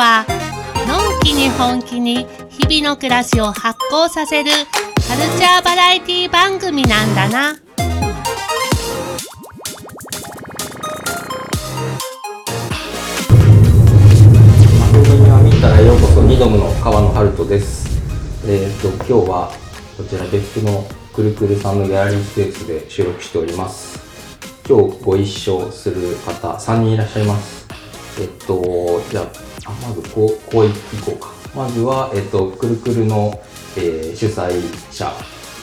はのんきに本気に日々の暮らしを発酵させるカルチャーバラエティ番組なんだな。番組は見たらようこそニドムの川野春人です。えっ、と今日はこちら別府のくるくるさんのギャラリースペースで収録しております。今日ご一緒する方3人いらっしゃいます。えっ、とじゃあまずこうこういこうか。まずはえっ、とくるくるの、えー主催者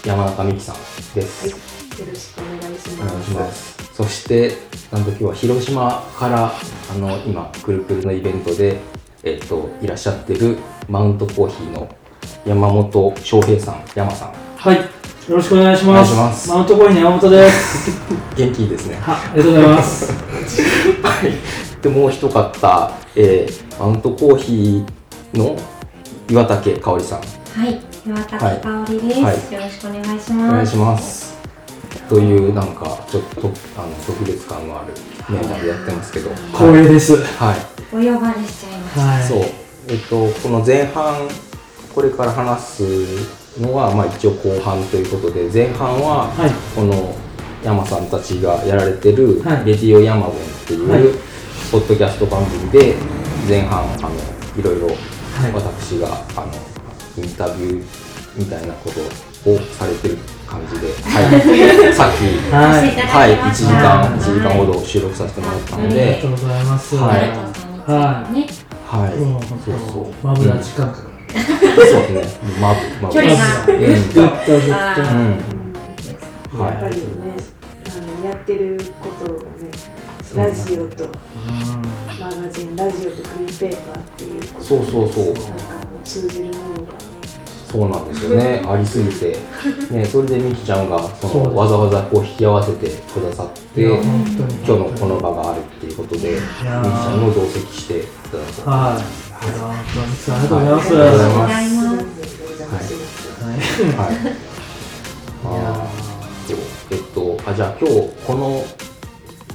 山中美希さんです。よろしくお願いしお願います。します。そして、なんと今日は広島から、あの、今、くるくるのイベントで、えっ、と、いらっしゃってる、マウントコーヒーの山本翔平さん、山さん。はい、よろしくお願いします。お願いしますマウントコインの山本です。元気いいですね。は、ありがとうございます。はい。で、もう一方、えー、マウントコーヒーの岩竹香織さん。はい、岩竹香織です、はいよろしくお願いしおます。願いします。という、なんか、ちょっと、あの、特別感のあるメンバーでやってますけど。光栄です。はい。お呼ばれしちゃいました。はい。そう、えっと、この前半、これから話すのは、まあ、一応後半ということで、前半は、はいこの山さんたちがやられてる、はいレディオヤマボンっていう、はいポッドキャスト番組で、前半、あの、いろいろ、はい私が、あの、インタビューみたいなことをされてる感じで、はい、さっき、はい。はい、1ました時間、はい1時間ほど収録させてもらったのありでがと、うございます。はい成田さんについはい、もうそう本そう。当、マブダ近く。そうですね。まぶ、まぶ。距離がうん。ぐっとぐっと。うん。やっぱりね、あのやってることをね、ラジオとマガジン、ラジオとフリーペーパーっていうそうそうそうなんかもう通じるものがそうなんですよね。ありすぎて。ね、それでみきちゃんが、その、わざわざこう引き合わせてくださって、いや、今本当に。日のこの場があるっていうことで、みきちやゃんも同席していただいて。はい。ありがとうございます。ありがとうございますありがとうございます。全然お邪魔します。はい。はい。あーそう。えっと、あ、じゃあ今日、この、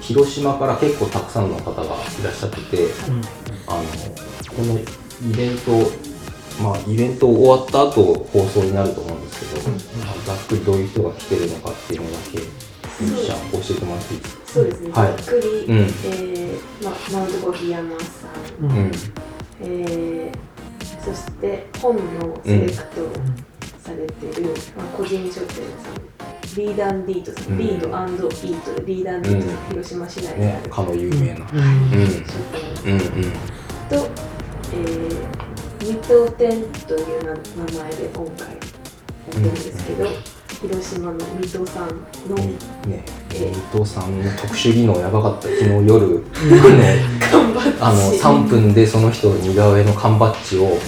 広島から結構たくさんの方がいらっしゃってて、うん。あのこのイベント、まあ、イベント終わった後放送になると思うんですけど、まあざっくりどういう人が来てるのかっていうのだけ、みきちゃん教えてもらっていいですか？そうですね、はい。ざっくり、うん。えーま、マウントコーヒー山さん、うん。うん、えーそして本のセレクトされてる、まあ、個人書店さん、リーダーディートさん、うん。リードイートでリーダーディート広島市内にあねる、かの有名な。う。うん。ん、書店うん、うん、と、えー、水戸店という名名前で今回やってるんですけど、広島の水戸さんのね、えー伊藤さんの特殊技能やばかった。昨日夜、あの、3分でその人の似顔絵の缶バッジを。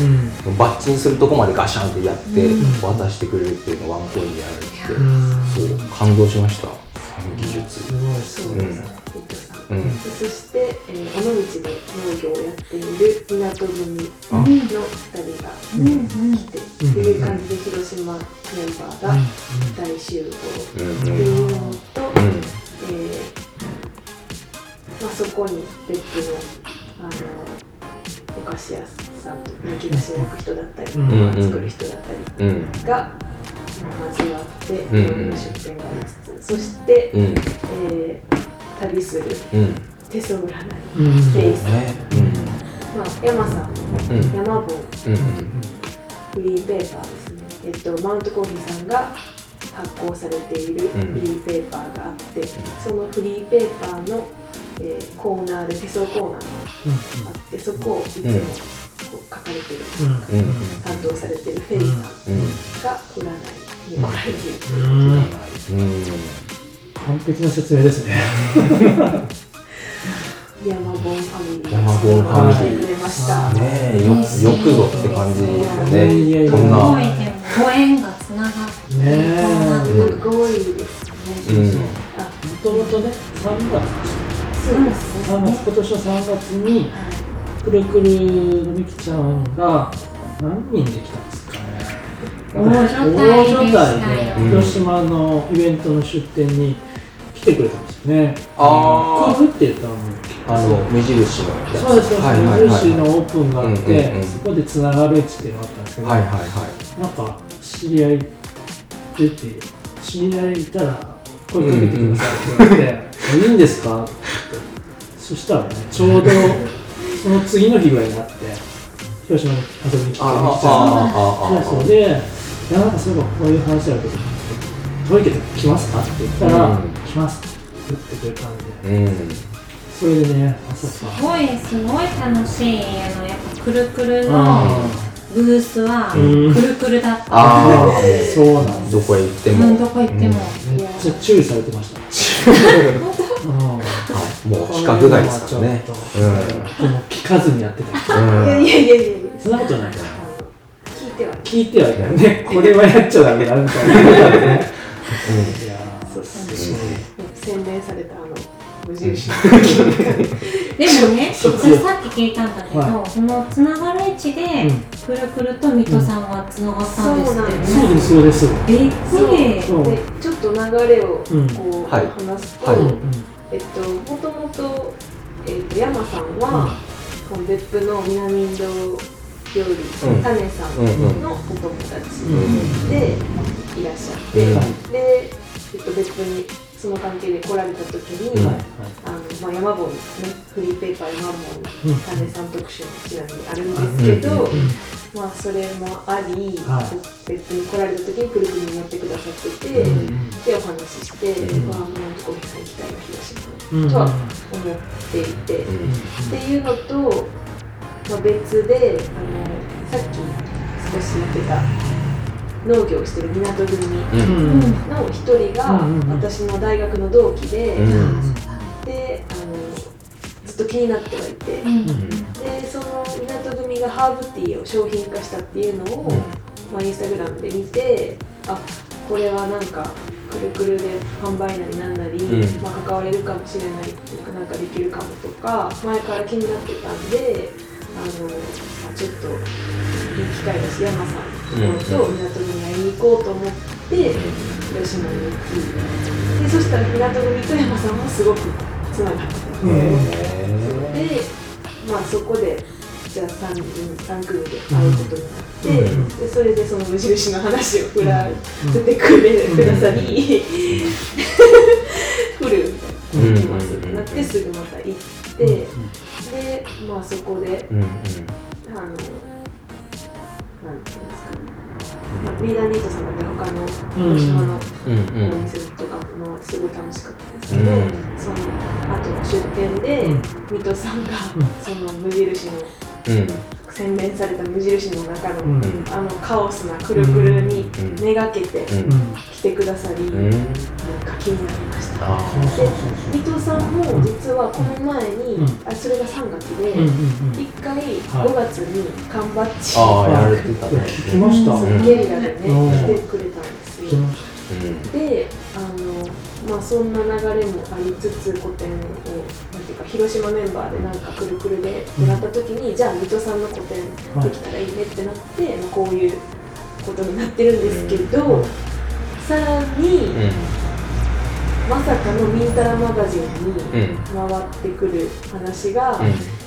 うん。バッチンするとこまでガシャンってやってうん渡してくれるっていうのをワンコインでやられてて、うん。そう感動しました技術すごい。そうです、水戸さん。うん。そして、えー、尾道で農業をやっている港組あの2人がうん。うん来て、っていう感じで広島メンバーが大集合うんっていうのと、うん。えーまあ、そこに別府のあのお菓子屋さんと焼き菓子を焼く人だったり、作る人だったりうん。が交わっていうん。ろんな出店がありつつ、そして、うん。えー旅する。うん。手相占いうん。スペース、ねまあ、山さん山本うんフリーペーパーですね、えっと、マウントコーヒーさんが発行されているうん。フリーペーパーがあって、そのフリーペーパーの、えーコーナーで手相コーナーがあってそこをいつもうんこう書かれてる、担当されてるフェリーさんうんが占いに来られている。といううん。うん完璧な説明ですね。山本ファミリー。山本ファミリー。来てくれました、ねよよくぞって感じですよいやいやいやねこんすご縁がつながって、ねすごいですね、もともとね、3月、そうですね、3月、今年の3月に、くるくるのみきちゃんが何人で来たんですかね。大で広島のイベントの出店に来てくれたんですよ。ね。あクーフって言ったの。ああの目印のやつ。そうですそうです、はいはいはい。無印のオープンがあって、うんうんうん。そこでつながる位置っていうのがあったんですけど、はいはいはい。なんか知り合い出て知り合いいたら声かけてくださいって言われて「いいんですか?」って。そしたらねちょうどその次の日ぐらいになって広島に遊びに来てああみたそうでいやなんかそういえばこういう話あるけど遠いけど来ますかって言ったら、うん来ます。って言ってくれたんで。うん。それでねすか。ごいすごい楽しいあのやっぱくるくるのあブースはうん。くるくるだった。あー。そうなんどこへ行っても。うんどこ行っても。めっちゃ注意されてました。うんもう規格外ですからね。ちょっとでも聞かずにやってたうん。いやいやいやいやそんなことないから。聞いては聞いてはいたよね。これはやっちゃダメだみたいな。ね いやーそうそう洗練されたあの無印。のでもね、さっき聞いたんだけど、はそのつながる位置で、うん。くるくると水戸さんがつながったんですってね。そうですそうです。びっくり。ちょっと流れをうんこうはい話すと、はいうん。うんえっともともとえっと山さんは、この別府の南インド料理、うん。タネさんのお友達うん。でいらっしゃって、うん。で、と、別府にその関係で来られた時に、うんはい。あのまあ、山本ねフリーペーパー山本うんさん特集もちなみにあるんですけど、うんまあそれもあり、はい。別府に来られた時にくるくるに乗ってくださってて、うんでお話しして、うん。まあもうコーヒーさん行きたいな広島うんとは思っていて、うん。っていうのと、まあ、別であのさっき少し言ってた農業をしてる港組の一人が私の大学の同期で、うん。であのずっと気になってはいて、うん。でその港組がハーブティーを商品化したっていうのを、まあ、インスタグラムで見てあこれはなんかくるくるで販売なりなんなり、うん。まあ、関われるかもしれないっていうかなんかできるかもとか前から気になってたんであの、まあ、ちょっといい機会だし山さんのと港組に会いに行こうと思って広島に行きでそしたら港組と山さんもすごくつながってで、まあ、そこでじゃあ 3, 3組で会うことになって、うん。でそれでその無印の話を振らせてくれ、くださり、振るみたいな、うん行きますってなってすぐまた行って、で、まあ、そこでうん。うんあのなんていうんですかね、まあ、リーダーニートさんだって他の広島のお店とかもすごい楽しかったですけど、うんその後の出店で、水戸さんが、その無印のうん洗練された無印の中の、うんあのカオスなくるくるにめがけて来てくださり、うんなんか気になりま。そうそうそう水戸さん。も実はこの前に、うん。あそれが3月で、うんうんうん。一回5月に缶バッジああやられてたね。聞きました。うん。ゲリラでね、うん。来てくれたんですよ。聞き。ましうんであの、まあ、そんな流れもありつつ個展をなんていうか広島メンバーでなんかくるくるで出会った時に、じゃあ水戸さんの個展できたらいいねってなって、まあ、こういうことになってるんですけど、さらに、うんまさかのミンタラマガジンにうん。回ってくる話が、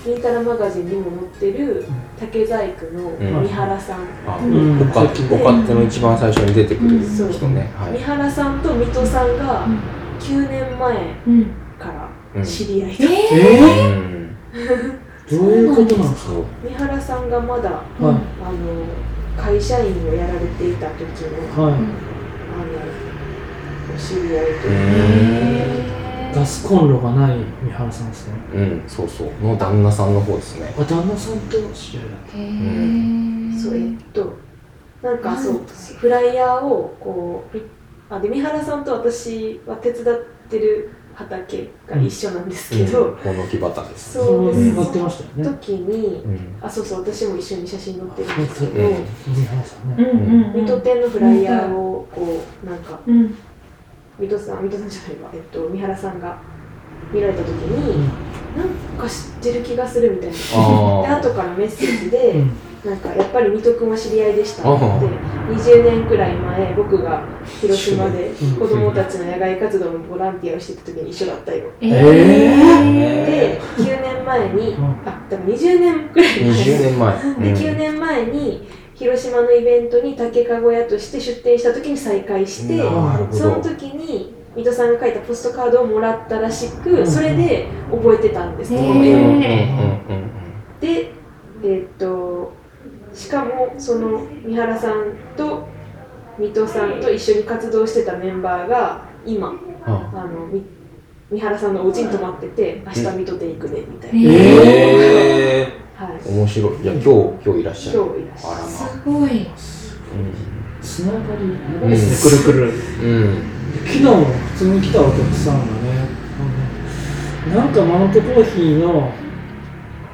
ミンタラマガジンにも載ってる竹細工の三原さん、あうん。おかお勝手の一番最初に出てくる人ね。はい。三原さんと水戸さんがうん。9年前うん。から知り合いだ、うん。ー、どういうことなんですか？三原さんがまだはい。あの会社員をやられていた時のはい、あのお知り合いとガスコンロがない三原さんですね。うんそうそう。の旦那さんの方ですね。あ旦那さんと知り合いだっへー。そうえっとなんかそうフライヤーをこうあで三原さんと私は手伝ってる畑が一緒なんですけど、この木端です。そうです、ってましたよね。時にうん。あそうそう私も一緒に写真載ってるんですけど、うん。三原さんうんね、うん。うん。水戸店のフライヤーをこうなんかうん水戸さん水戸さんじゃないわ、えっと、三原さんが見られた時に、なんか知ってる気がするみたいな。であ後からメッセージで、うん。なんかやっぱり水戸君は知り合いでしたあで20年くらい前僕が広島でうん。子供たちの野外活動のボランティアをしてた時に一緒だったよ。えで9年前にうん。あ多分20年くらい前。20年前。で9年前に広島のイベントに竹かご屋として出店した時に再会してその時に水戸さんが書いたポストカードをもらったらしうん。くそれで覚えてたんです。この絵をでえーっとしかもその三原さんと水戸さんと一緒に活動してたメンバーが今あ。あのみ三原さんのお家に泊まってて明日水戸で行くねみたいな、へえはい面白い。じゃあ今日今日いらっしゃる。今日いらっしゃるあらますごいつながり長いですね、くるくる。うん。うん。昨日も普通に来たお客さんがね、なんかマウントコーヒーの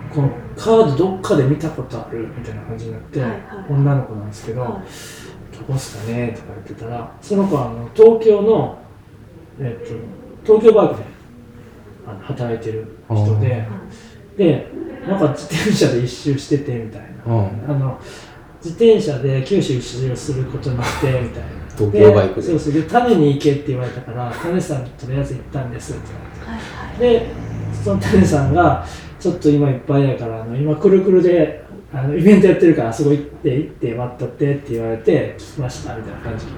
このカードどっかで見たことあるみたいな感じになって、はいはい女の子なんですけど、はいどこっすかねとか言ってたら、その子はあの東京の、えっと、東京バイクであの働いてる人で、で、なんか自転車で一周しててみたいな。うん。あの自転車で九州一周することになって みたいな。東京バイクでそうそうで種に行けって言われたから種さんとりあえず行ったんですって言われてでその種さんがちょっと今いっぱいやからあの今くるくるであのイベントやってるからあそこ行って行って待っとってって言われて聞きましたみたいな感じで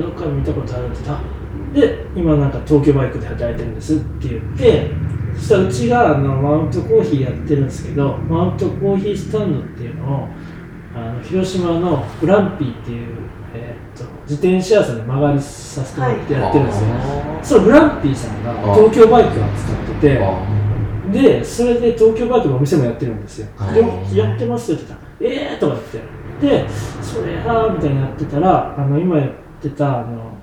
どっかで見たことあるって言ったで今なんか東京バイクで働いてるんですって言ってそしたらうちがあのマウントコーヒーやってるんですけどマウントコーヒースタンドっていうのをあの広島のグランピーっていう、えーっと自転車屋さんで曲がりさせてもらってやってるんですよ、そのグランピーさんが東京バイクを使っててあでそれで東京バイクのお店もやってるんですよ。あでやってますよって言ったら「ええー!」とか言って。でそれはみたいにやってたらあの今やってたあの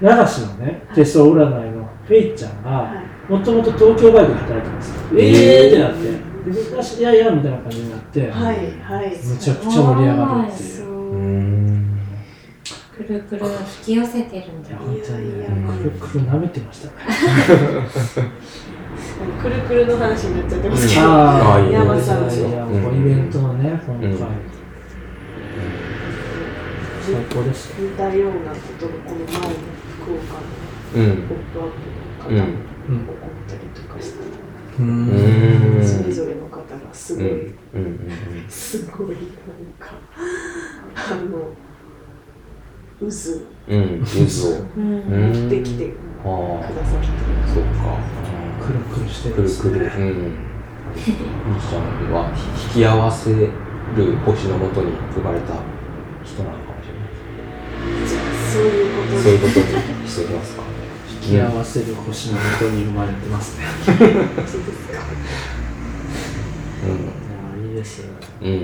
流しのね手相占いのフェイちゃんがはいもともと東京バイクで働いてますよ。ええーってなって。でみんな知り合いやみたいな感じになって、はいはいむちゃくちゃ盛り上がるっていう。くるくる引き寄せてるんだ。いや本当にくるくる舐めてましたね。くるくるの話になっちゃってますけど、ああ山さん。いやいやもうイベントのね今回、うん。最高でした。よ似たようなことがこの前の福岡のうん。ポップアップうん。の方に起こったりとかしたうん。それぞれの方がすごい、うん。うん。すごいなん。かあの渦。を。持ってきてく。ださってそうか。くるくるしてくるん。ですねくる。うん。ちゃん。は引き合わせる星のもとに生まれた人なのかもしれない。じゃあそういうことそういうことにしておきますか。引き合わせる星のもとに生まれてますねいやいいですうん。うん。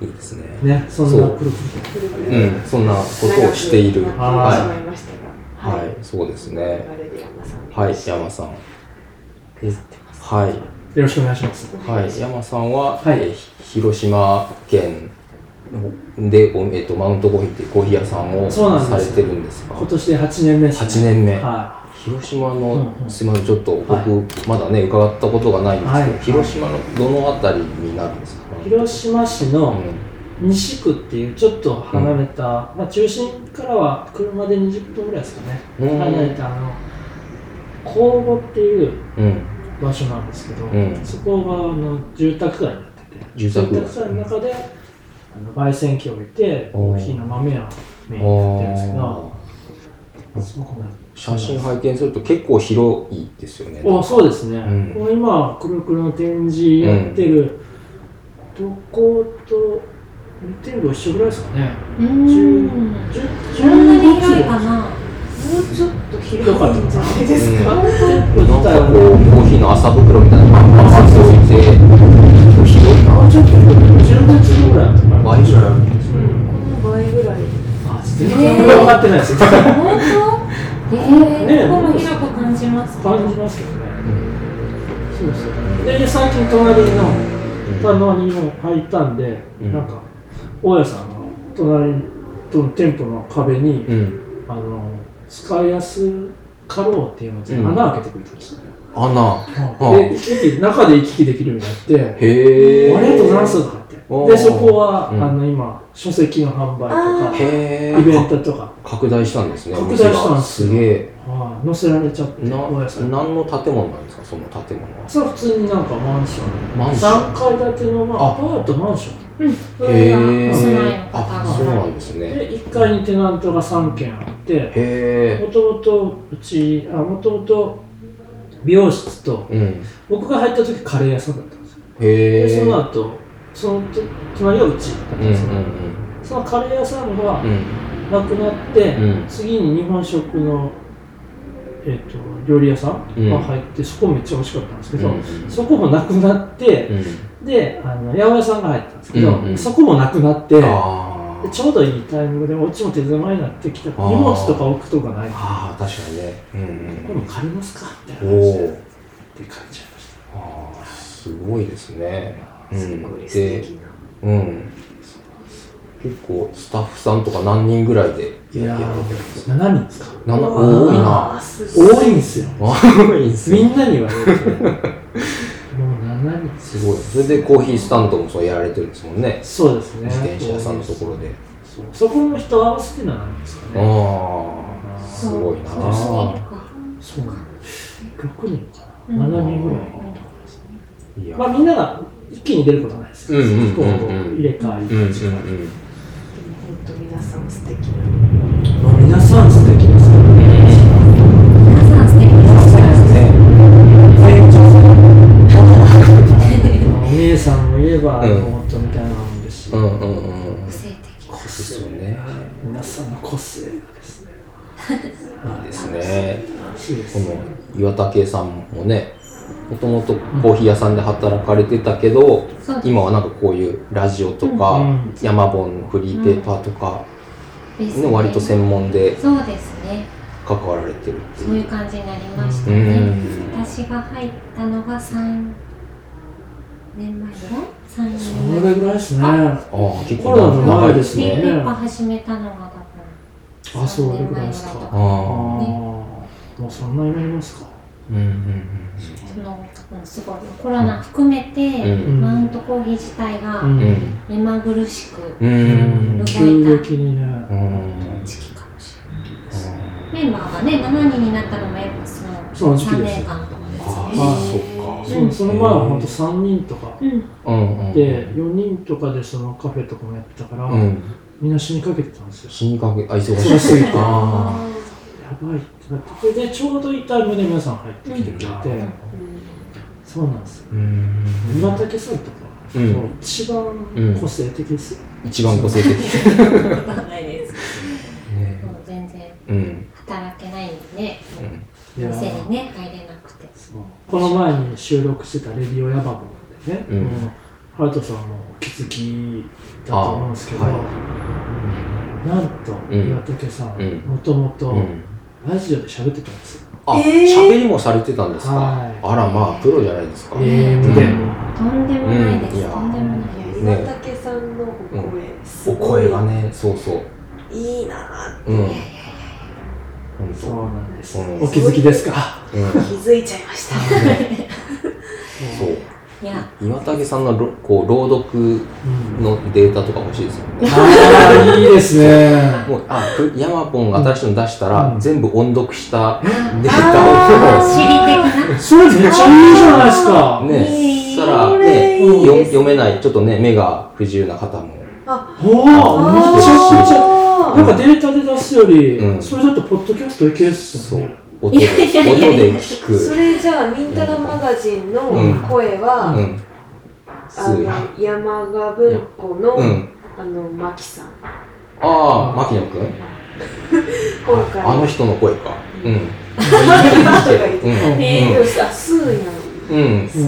いいですね。ねそんなうん。そんなことをしている。はまいはい。そうですね。はい。山さん。えはい。よろしくお願いしますはい、山さんは、はい広島県で、おえっとマウントコーヒーっていうコーヒー屋さんをされてるんですか？今年で8年目です、8年目、は広島の、うんうんすみませんちょっと僕、はまだね伺ったことがないんですけど、はい。広島のどのあたりになるんですか？い。広島市うのん。西区っていうちょっと離れた、まあ、中心からは車で20分ぐらいですかね、うん。離れたあの公募っていううん。場所なんですけど、うん。そこがあの住宅街になってて。住宅。街街の中であの焙煎機を置いてコー。ヒーの豆やメインにやってるんですけあどすごくね写真拝見すると結構広いですよね。おそうですね、うん。これ今くるくるの展示やってる、どこと見てるの一緒ぐらいですかね。うん。10そんなに広いかなもうちょっと広いんじゃないですか、なんかこうコーヒーの麻袋みたいなのがバーッと置いて広いな。ちょっと15坪ぐらい倍ぐらいあるこの倍ぐらい。あ全然分かってないです。よ本当？えねー、ここも広く感じます感じますけどねそうそうで最近隣の隣にも入ったんで、うん。なんか大家さんの隣との店舗の壁に、うん。あの使いやすかろうっていうので、うん。穴開けてくれたんですよ。ね、穴。で中で行き来できるようになってへえありがとうございますでそこは、うん。あの今書籍の販売とかへイベえントとか、拡大したんですね拡大したんですよ。すげえ。はい。載せられちゃって何の建物なんですかその建物は？そ普通になんかマンション。マンション。3階建ての、まあ、あ。アパートマンション。へ上がえあがそうなんですね。で1階にテナントが3軒あってもともとうちあもともと美容室とうん。僕が入った時カレー屋さんだったんですよ。へえでその後そのと隣はうち。だったんですよ、そのカレー屋さんがなくなって、うん。次に日本食の、えっと料理屋さんが入って、そこめっちゃ美味しかったんですけど、うん。そこもなくなって、うん。であの八百屋さんが入ったんですけど、うんうん。そこもなくなってちょうどいいタイミングでお家も手狭になってきた荷物とか置くとかない。ああ確かにね。うんこれも借りますか？みたいな感じでで借りちゃいました。ああすごいですね。うんすごい素で敵な。うん。結構スタッフさんとか何人ぐらいでいややられてるんですか？ー7人ですか。多いあな多いんですよ。多いんすよ。みんなに言われるもう7人。すごい。それでコーヒースタンドもそうやられてるんですもんね。そうですね。自転車屋さんのところで。そうそこの人合わせて7人ですかね。ああすごいな。そうかそうなんです。6人かな、うん。7人ぐらいまあみんなが一気に出ることはないですうんうんうんうん。こう入れ替わりうんうん本当皆さん素敵なまあ皆さん素敵ですね皆さん素敵ですねお姉さんもいれば、うん妹みたいなのもいる。し、うんうんうん個性的ね皆さんの個性がですねいいですねこの岩竹さんもねもともとコーヒー屋さんで働かれてたけど、今はなんかこういうラジオとか、うん。山本のフリーペーパーとか、ね。割と専門でそうですね。関わられてるってそういいうう感じになりましたうねん。私が入ったのが3年前ぐらい？3そ年前。れぐらいですね。ああ結構コロナの前ですフリーペねーパー始めたのが多分あそう3年前ぐらいですか。ああ。もうそんなになりますか。うんうんそのすごいコロナ含めて、うん。マウントコーヒー自体がうん。うん目まぐるしくうん。うん動急いた激にねうん時期かもしれないです。メンバーがね7人になったのもやっぱそのその時期3です年間とかあですね。あそっか。そうその前は本当3人とか。うん。うんうん。で4人とかでそのカフェとかもやってたから、うん。みんな死にかけてたんですよ。死にかけあ忙しい。ぎてあやばいってなってそれでちょうどいいタイ皆さん入ってきてくれて、うん。そうなんですよ。岩竹さんとか、うん。一番個性的ですよ、一番個性的。わかんないです。ね。もう全然うん。働けないんでね。いやー店にね入れなくて。そう。この前に収録してた「レディオヤバボン」でね、うん。ハルトさんもお気づきだと思うんですけど、なんとうん。岩竹さんうん。もともとうんラジオで喋ってたんです。よ、あ、え喋、ーりもされてたんですか、はい。あらまあプロじゃないですか、AM で、とんでもないです、うんいや。とんでもないです。岩竹さんのお声、すおごい。声がねそうそう。いいなぁうん。本当そうなんです、うんお気づきですか？うん。気づいちゃいました。そう岩竹さんのろこう朗読うん。のデータとか欲しいですよね。ああいいですね。もうあふヤマポンが新しいの出したら、うん。全部音読したデーあ地理的な。それめっちゃいいじゃないですタかをねそしたら読めないちょっとね目が不自由な方も。おおめちゃくちゃあなんかデータで出すより、うん。それだとポッドキャストいけるっすそう。よね音で聞く。それじゃあ、ミンタラマガジンの声は、うん。あの、山賀文庫の、うん。あの、マキさん。ああ牧野くん？今回。あの人の声か。うん。うん。スー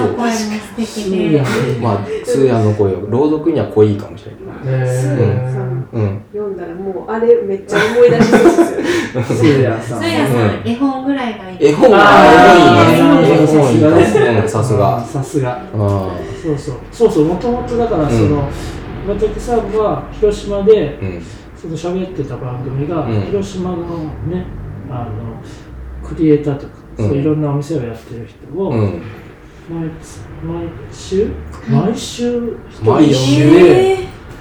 の声。も素敵でまあ通夜の声を朗読には濃いかもしれないスーヤンさんうん読んだらもう、あれめっちゃ思い出しそうですよね。スーヤさん。スーヤさん絵本ぐらいがいい絵本がいいいね。さすが。さすが。あそうそう。そうそうもともとだからその、岩竹さんは広島でその喋ってた番組が、うん。広島のねあのクリエイターとか、うん。そういろんなお店をやってる人を、うん。毎毎週？毎週一人毎週？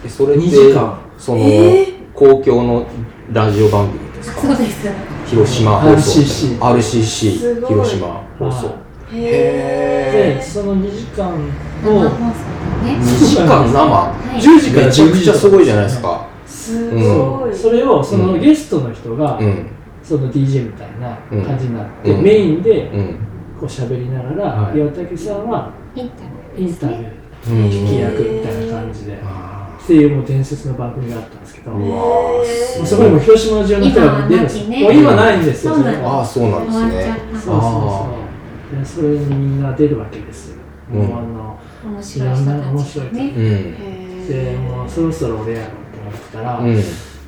それって2時間。その、え公共のラジオ番組ですか？そうです広島放送。RCC RCC 広島放送。へでその2時間生を放送。ね2時間生？はい。10時からめちゃくちゃすごいじゃないですか。ーすうん。ごい、それをそのゲストの人が、うん。その DJ みたいな感じになって、うん。メインでうん。こう喋りながら、はい。岩竹さんはインタビューインタビューうん聞き役みたいな感じで、あっていうもう伝説の番組があったんですけど、そこにも広島中の人が出るんですもう今ないんですよそうなんです。ああそうなんですね。そうそうそう。でそれにみんな出るわけですよ、うん。もうあの面白い人たちがね。うん。でもうそろそろ俺やろうと思ってたら、うん。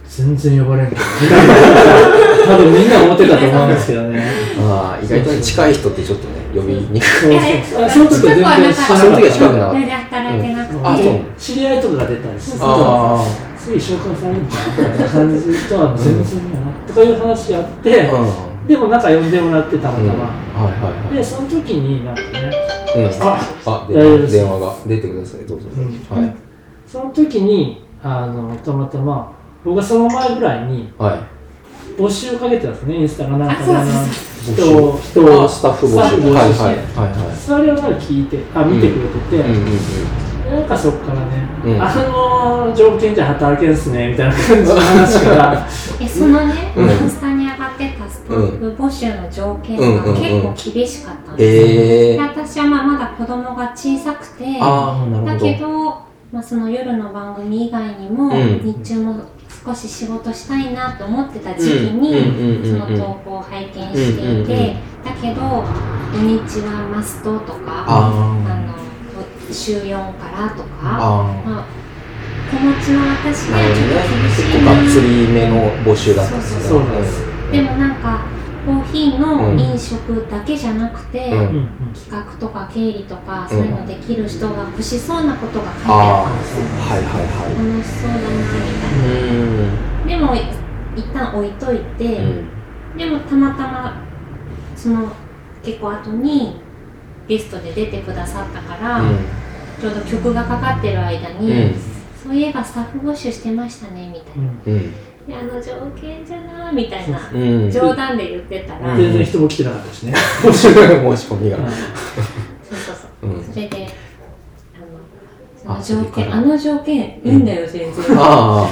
全然呼ばれんけど 多分みんな思ってたと思うんですけどね。ああ意外と近い人ってちょっとね呼びにくい。そうそうあその時は全然その時は近くなかったそれで働いてなくて、あそう。知り合いとかが出たりするとあつい紹介されるみたいな感じとは全然やなとかいう。話があって、でもなんか呼んでもらってたまたう。んま、はいはいはいでその時になんかねう。んああ大丈夫です電話が出てくださいどう。ぞその時にあのたまたま僕がその前ぐらいにはい募集をかけてたんですねインスタかなんかであそうあの募人を人をあスタッフ募集。してはいはいはい。はいそれをなんか聞いてあ見てくれてて、うんうんうん。なんかそっからね、うん。あの条件じゃ働けんすねみたいな感じの話から。えそのね、うん。インスタに上がってたスタッフ募集の条件が結構厳しかったんですよ、私はまあまだ子供が小さくて。ああなるほど。だけど、まあ、その夜の番組以外にも、うん。日中も少し仕事したいなと思ってた時期にうんその投稿を拝見していて、だけど土日はマストとかあの週4からとかあまあ、子持ちの私になるほどねはちょっと厳しい結構がっつりめの募集だったんですね。でもなんかコーヒーの飲食だけじゃなくて、企画とか経理とかそういうのできる人が欲しそうなことが書いてあったんですよ。はいはいは楽しそうだなみたいなでも一旦置いといて、うん。でもたまたまその結構後にゲストで出てくださったから、ちょうど曲がかかってる間に、うん。そういえばスタッフ募集してましたねみたいな、あの条件じゃなみたいなうん。冗談で言ってたら、うん。全然人も来てなかったしね。申し込みが。そうそうそう。うん。それであのあその条件あの条件いいんだよ全然、ああ。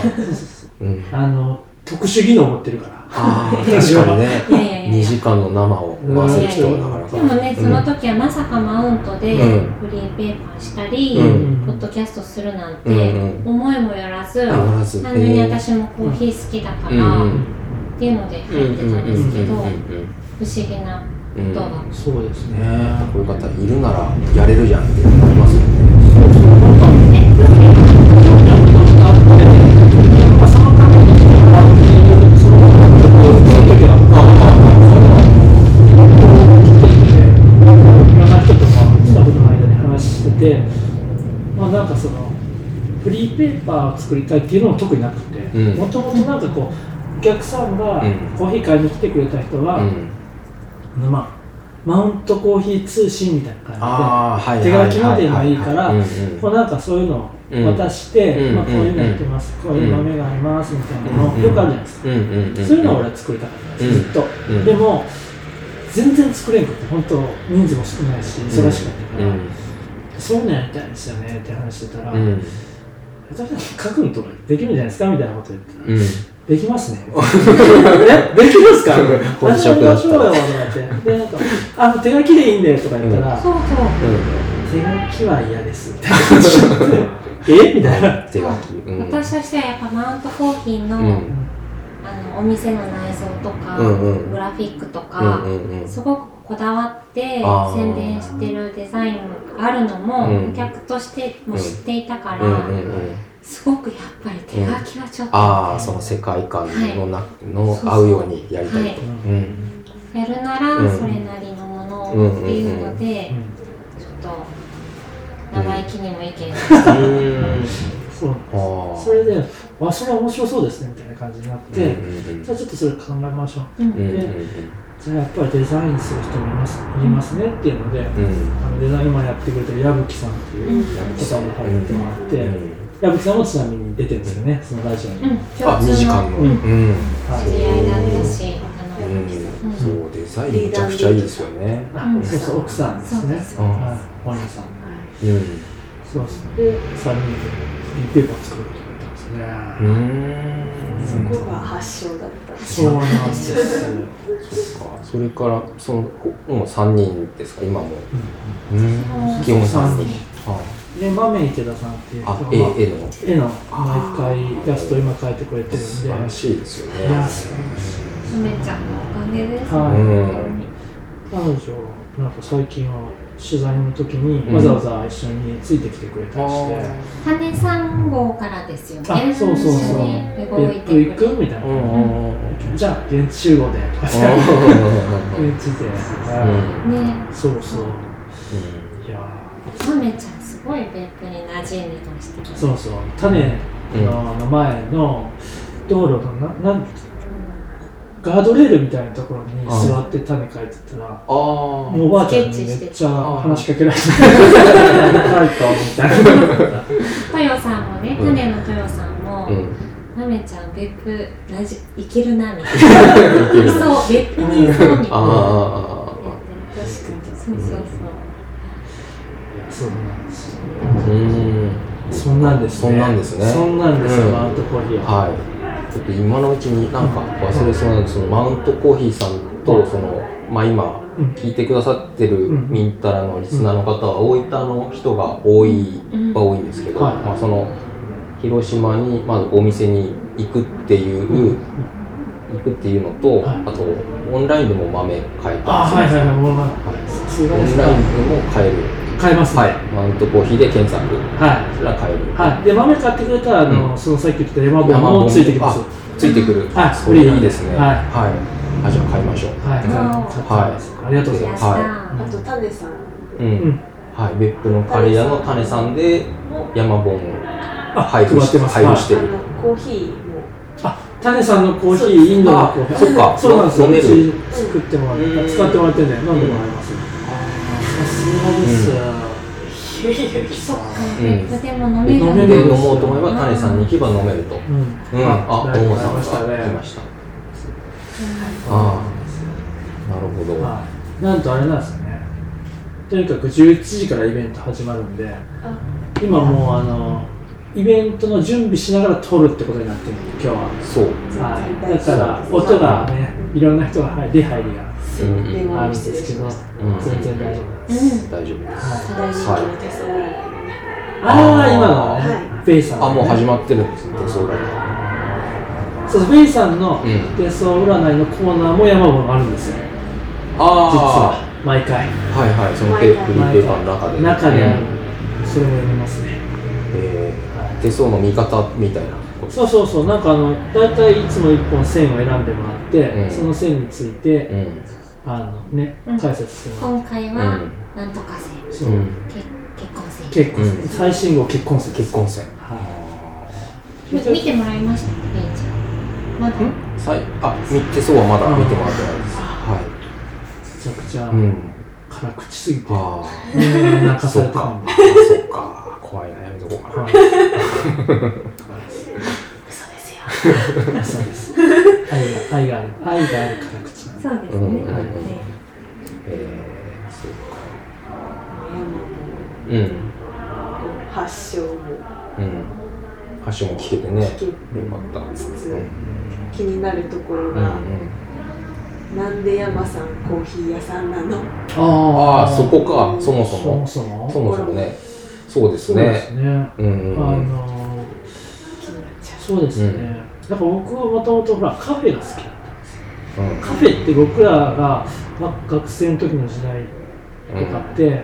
うん。あの、特殊技能持ってるから。ああ 確かにね。いやいやいや。2時間の生を回せる人はなかなか。でもね、その時はまさかマウントでフうん。リーペーパーしたり、うん。ポッドキャストするなんてうん思いもよらず、単純に私もコーヒー好きだから、っていうのでうん入ってたんですけど、不思議なことが、そうですね。ねこういう方いるならやれるじゃんってなりますよねまあなんかそのフリーペーパーを作りたいっていうのも特になくてうん。もともとなんかこうお客さんがうん。コーヒー買いに来てくれた人は、うん。まあマウントコーヒー通信みたいな感じで手書きまでもいいからこうなんかそういうのを渡して、うんまあ、こういうのやってます、こういう豆がありますみたいなの、うんよくあるじゃないですか、そういうのを俺は作りたかったんです、ずっと、うん。でも全然作れんくて本当人数も少ないし忙しかったから、うんそういうのやりたいんですよねって話してたら、うん。私は書くのとかできるんじゃないですかみたいなこと言ったら、うん。できますね。え、できますか？私もやりましょうよとか言って。で、なんか、あの、手書きでいいんでとか言ったら、そうそう手書きは嫌ですみたいなえ？みたいな。手書き。うん。私としてはやっぱマウントコーヒーの,、うん。あのお店の内装とか、うんうん。グラフィックとうんか、うんうん。すごくこだわって宣伝してるデザインがあるのも、うん。お客としても知っていたから、うんうんうん。すごくやっぱり手書きはちょっと、ああその世界観のなの合うようにやりたいと。はい。うん。やるならうん。それなりのものをっていうので、ちょっと生意気にも意見が。うん。それで、あ、それは面白そうですねみたいな感じになって、うんうんうん。じゃあちょっとそれ考えましょう。うん。うんうんうん。でじゃあやっぱりデザインする人もいますいますねっていうので、うん。あのデザインマンやってくれてる矢吹さんっていう方に入ってもらって、矢吹さんもちなみに出てるんですよねそのラジオに、うん。あ2時間の。うん。うん。はい。知り合いなんだしうん。そうデザインめちゃくちゃいいですよね。あうん。そうそう奥さんですね。そううんはい。本屋さんうん。そうですね。で3人でフリーペーパー作るって言ってますね、うん。そこが発祥だった。んですそうなんです。そっかそれからそのこもう3人ですか？今も。うん基本3人はで豆池田さんっていう人あが絵絵の？絵の毎回イラスト今描いてくれてるんで。素晴らしいですよね。梅ちゃんのおかげです。はい。うん。彼女なんか最近は取材の時にうん。わざわざ一緒についてきてくれたりして、種3号からですよね。あそうそうそう。動い別府て。くれ行くみたいな、うんうんうんじゃあ現地集合でとか現地で、ね。そうそう。いや豆ちゃんすごい別府に馴染んでました。ーそうそう。種のの前の道路のななんガードレールみたいなところに座って種書いてたら、ああもうおばあちゃんにめっちゃ話しかけられて書いたみたいな。豊さんもねうん。種の豊さんも、うん。豆ちゃん別府ラジいけるなみたいな。いそう別府にいそうみたいな。あ確かに。そうそうそう。そうなん。ですよあうんそんなんですね。そんなんですね。そんなんですよ、うん。マウントコーヒーは。はいちょっと今のうちになんか忘れそうなんですそのマウントコーヒーさんとそのまあ今うん。聞いてくださってるうんミンタラのリスナーの方は大分の人が多いうん。は多いん。ですけど、はいまあ、その広島にまずお店に行くっていう、行くっていうのと、はい。あとオンラインでも豆買えたあはいはいはいはい。オンラインでも買える買えますね。はい。マウントコーヒーで検索。はい。それは買える。はい、で豆買ってくれたらあの、うん。そのさっき言ってた山本もついてきます。あついてくる、はい。それいいですね。はい。はい、あじゃあ買いましょう。はい、うん買ってます。ありがとうございます、はい。ー。あと種さん。うん、うん。はい。別府のカレー屋の種さんでも山本あ配布して配布してる、コーヒーも。あ種さんのコーヒーインドの。コーヒーあそっか。そうなんですよ。作ってもらって、うん使ってもらってんで飲んでもらいます、さすがです、そっか。うん別府でも飲める。飲めるで飲もうと思えば種さんに行けば飲めると、うん。うん。ああ大野さん。が来ましたああなるほど、はい、なんとあれなんですよね。とにかく11時からイベント始まるんで今もうあのイベントの準備しながら撮るってことになってるんで今日は。そう、はい、だから音がね、いろんな人が入出入りがうん電あるん話失礼しました。うん。全然大丈夫うです。ん。大丈夫です。大人気の手相占い。ああ、今のははね、ベイさん、ね。あもう始まってるんですね。そうだそうそう、ベイさんのうん。手相占いのコーナーも山本あるんですよ。実あは、毎回。はいはい。そのペフリーペーパーの中で。中である。うんそれも読みますね。えー手相の見方みたいなそうそうそう、なんかあの、大体いつも一本線を選んでもらって、うん。その線について、うんあのね、うん。解説してもらう。今回はうん。なんとかせそう。う、ん結結婚せ結婚、うん。最新号結婚線です。結婚線はい。見てもらいましたレイちゃん。まだ？さいあみ手相はまだ見てもらってないです。はめちゃくちゃいうん。辛口すぎて、あうん泣あかされてたそっか。んで。そっか。怖いなやめとこうかな。はい。嘘ですよ。そうです。愛が愛がある愛がある辛口。なんで。そうですね、うん。うんうんねえーそうか。山うん。本発祥もうん。歌詞も聞けてね。よ聞けかった。つつうん。気になるところうんうんが、なんで山さんコーヒー屋さんなの？ああそこか。そもそそももそも？そもそもね。そうですそうですね。ね。うんうんあうん。の気になっちゃう。そうですね。だから僕はもともとほらカフェが好きカフェって僕らがま学生の時の時代とかって、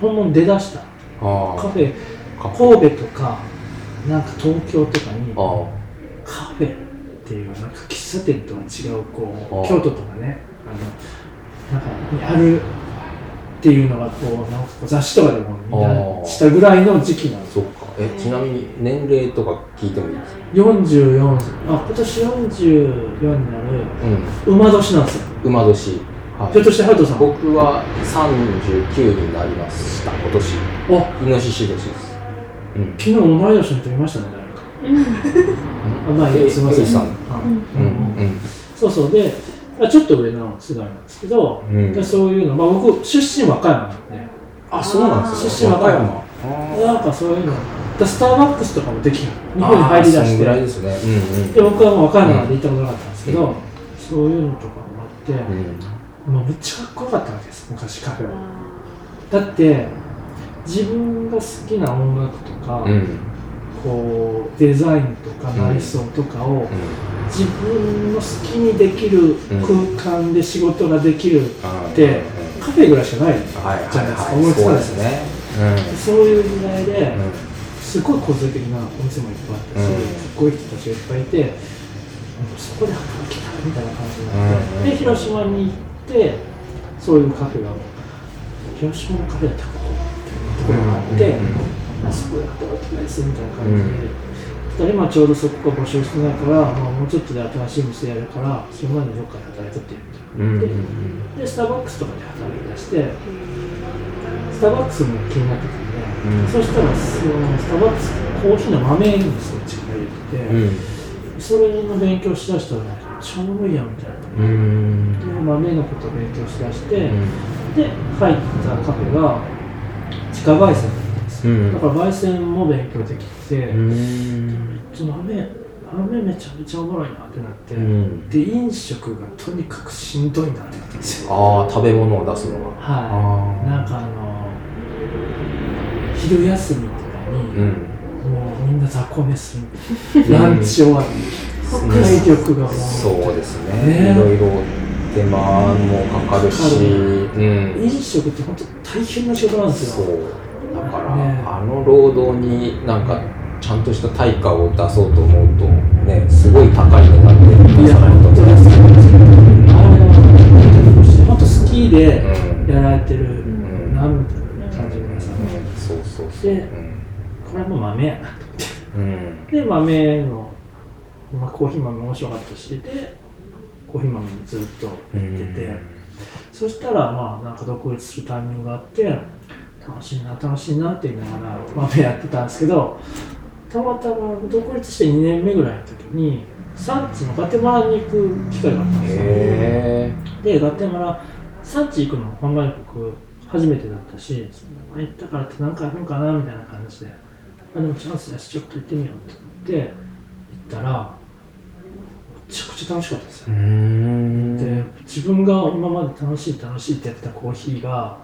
本物出だした。あカフェ神戸とかなんか東京とかにあカフェっていうなんか喫茶店とは違うこう京都とかねあのなんかにあるっていうのがこうなんか雑誌とかでも見ああ。出したぐらいの時期なんですそっかえちなみに年齢とか聞いてもいいですか？44あ今年44になる。うん。馬年なんですよ。馬年。はい。ひょっとしてハルトさん？僕は39になりました今年。あ。イノシシ年です。うん。昨日同い年の人いましたね誰か。あまあいいすいません。うん。うんそうそう。であちょっと上の世代なんですけど、うん。でそういうの、まあ、僕出身和歌山なんで。あそうなんです出身和歌山でなんかそういうの。でスターバックスとかもできる日本に入りだして。ですね。うんで僕はもう和歌山なんで行ったことなかったんですけど、そういうのとかもあって、うん。もうむっちゃかっこよかったわけです昔カフェはだって自分が好きな音楽とか、うん。うんこうデザインとかうん内装とかを自分の好きにできる空間で仕事ができるあーでうん。カフェぐらいしかないはいじゃないですか。思いつかない。ですねそういう時代ですごい個性的なお店もいっぱいあって、うん。すごい人たちがいっぱいいて、うんそこで働きたいみたいな感じになって、うんで広島に行ってそういうカフェが広島のカフェだったらここっていうところがあって、あそこで働きたいですみたいな感じで、二人今ちょうどそこが募集してないから、まあ、もうちょっとで新しい店やるからそれまでどっかで働いとってみたいな。うんうんででスターバックスとかで働き出してスターバックスも気になってたんで、うん。そしたらそのスターバックスコーヒーの豆にすごい力入れてて、うん。それの勉強しだしたらちょうどいいやみたいな。うん。で豆のことを勉強しだして、うん。で入ったカフェが自家焙煎だったんですよ、うん。だから焙煎も勉強できて、うん。ちょ豆豆めちゃめちゃおもろいなってなって、うん。で飲食がとにかくしんどいなってなったんですよああ食べ物を出すのが。はい、なんかあの昼休みとかに、うん。もうみんな雑魚寝するランチ終わり、体力がもう。そうですね。ね。いろいろ手間もかかるし。飲食って本当大変な仕事なんですよ。そう。だから、ね。あの労働になんかちゃんとした対価を出そうと思うとねすごい高い値段で出さないと本当です。あれは本当好きでうん。やられてるん。なみたいな感じの皆さんうんそうそうそうでこれはもう豆やなうんうん。で豆の、まあ、コーヒー豆も面白かったしでコーヒー豆にずっとうん行ってて、そしたらまあなんか独立するタイミングがあって楽しいな楽しいなって言いながら豆やってたんですけどたまたま独立して2年目ぐらいの時に産地のガテマラに行く機会があったんですよ。へでガテマラ産地行くの本来僕初めてだったしその前行ったからって何かあるのかなみたいな感じで。あでもチャンスだしちょっと行ってみようって思って行ったらめちゃくちゃ楽しかったですよ。で自分が今まで楽しい楽しいってやってたコーヒーが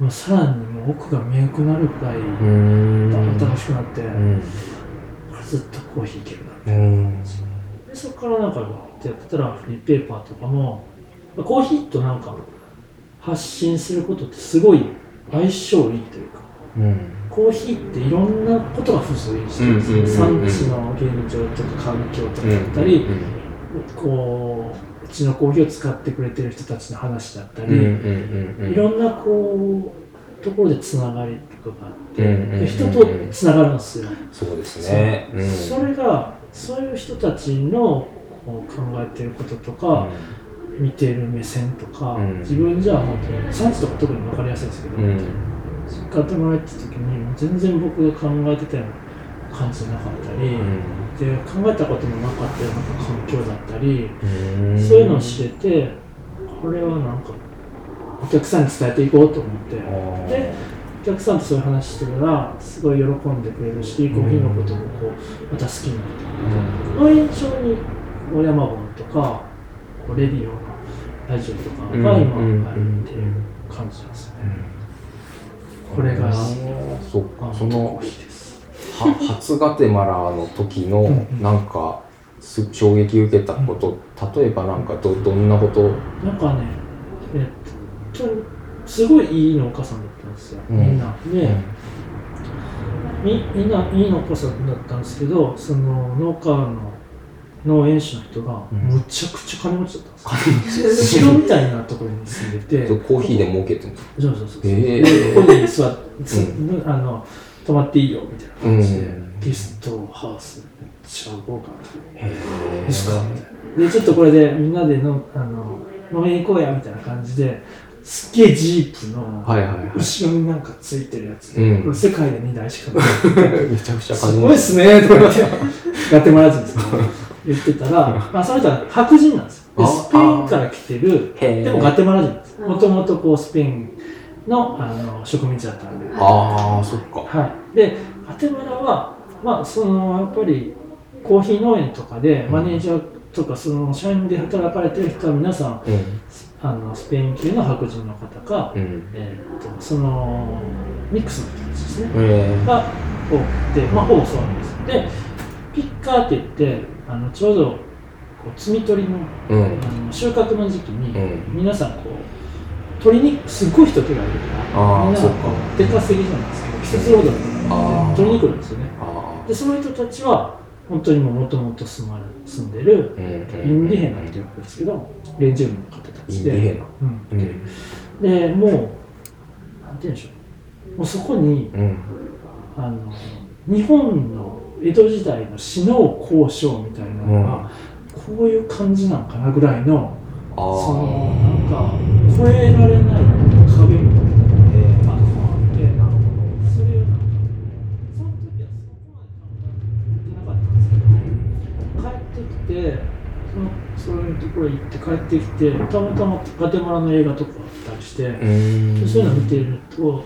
もうさらにもう奥が見えなくなるくらいうん楽しくなって、うん。ずっとコーヒーいけるなうん。でそこからなんかってやってたらフリーペーパーとかもまあコーヒーとなんか発信することってすごい相性いいというか。うん。コーヒーっていろんなことが付随してるんですよ、産地の現状とか環境とかだったり、こううちのコーヒーを使ってくれてる人たちの話だったり、いろんなこうところでつながりとかがあって、人とつながるんですよ、そうですね。う。ん。それがそういう人たちのこう考えてることとか、見てる目線とか、うん。自分じゃ本当に産地とか特に分かりやすいんですけど、うん。使ってもらえた時に全然僕が考えてたような感じじゃなかったり、で考えたこともなかったような環境だったり、うん。そういうのを知れてこれはなんかお客さんに伝えていこうと思って。でお客さんとそういう話してたらすごい喜んでくれるしコーヒーのこともこうまた好きになってくれて、の延長に大山本とかレディオのラジオとかが今あるっていう感じなん。ですね、これがそっかそのーヒーですは初ガテマラの時のなん。か衝撃受けたこと例えばなん。かどどん。なことなん。かねえっとすごいいい農家さん。だったん。ですよ、みん。なで、みみん。ないい農家さん。だったん。ですけどその農家の農園主の人がうん。むちゃくちゃ金持ちだったんですよ、城みたいなところに住んでて。コーヒーで儲けてるんですかそうそうそうそう、へえ。でここに座って、つあの泊まっていいよみたいな感じで、うん。ゲストハウスめっちゃ豪華なへですかみたいな。でちょっとこれでみんなでのあの飲みに行こうやみたいな感じですっげえジープのはいはいはい。後ろになんかついてるやつで、うん。これ世界で2台しかない。めちゃくちゃすごいっすねとか言ってガテマラ人ですね言ってたら、まあ、その人は白人なんですよ。スペインから来てるでもガテマラ人なんです。うんもともとこうスペインのあの植民地だったんで。ああそっか。はい、でガテマラは、まあ、そのやっぱりコーヒー農園とかでマネージャーとかその社員で働かれてる人は皆さんうん。あのスペイン系の白人の方か、うん。えー、とそのミックスの人たちですね。えが多くて、まあ、ほぼそうなんです。でピッカーって言ってあのちょうどこう摘み取りのあの収穫の時期に、うん。皆さんこう取りにすっごい人手がいるからみんなそっか。出稼ぎじゃないですけど季節労働とかあー。取りに来るんですよね。あでその人たちは本当にもともと住まれ住んでるインディヘナっていうわけですけど原住民の方たちで。インディヘナ。うんうん。でもうなんて言うんでしょう。もうそこにうん。あの日本の江戸時代の死の交渉みたいなのが、こういう感じなんかなぐらいのあそのあなんか超えられない壁みたいなそれをなんかその時はそういうところ行って帰ってきてたまたまガテマラの映画とかあったりして、うん。そういうの見てると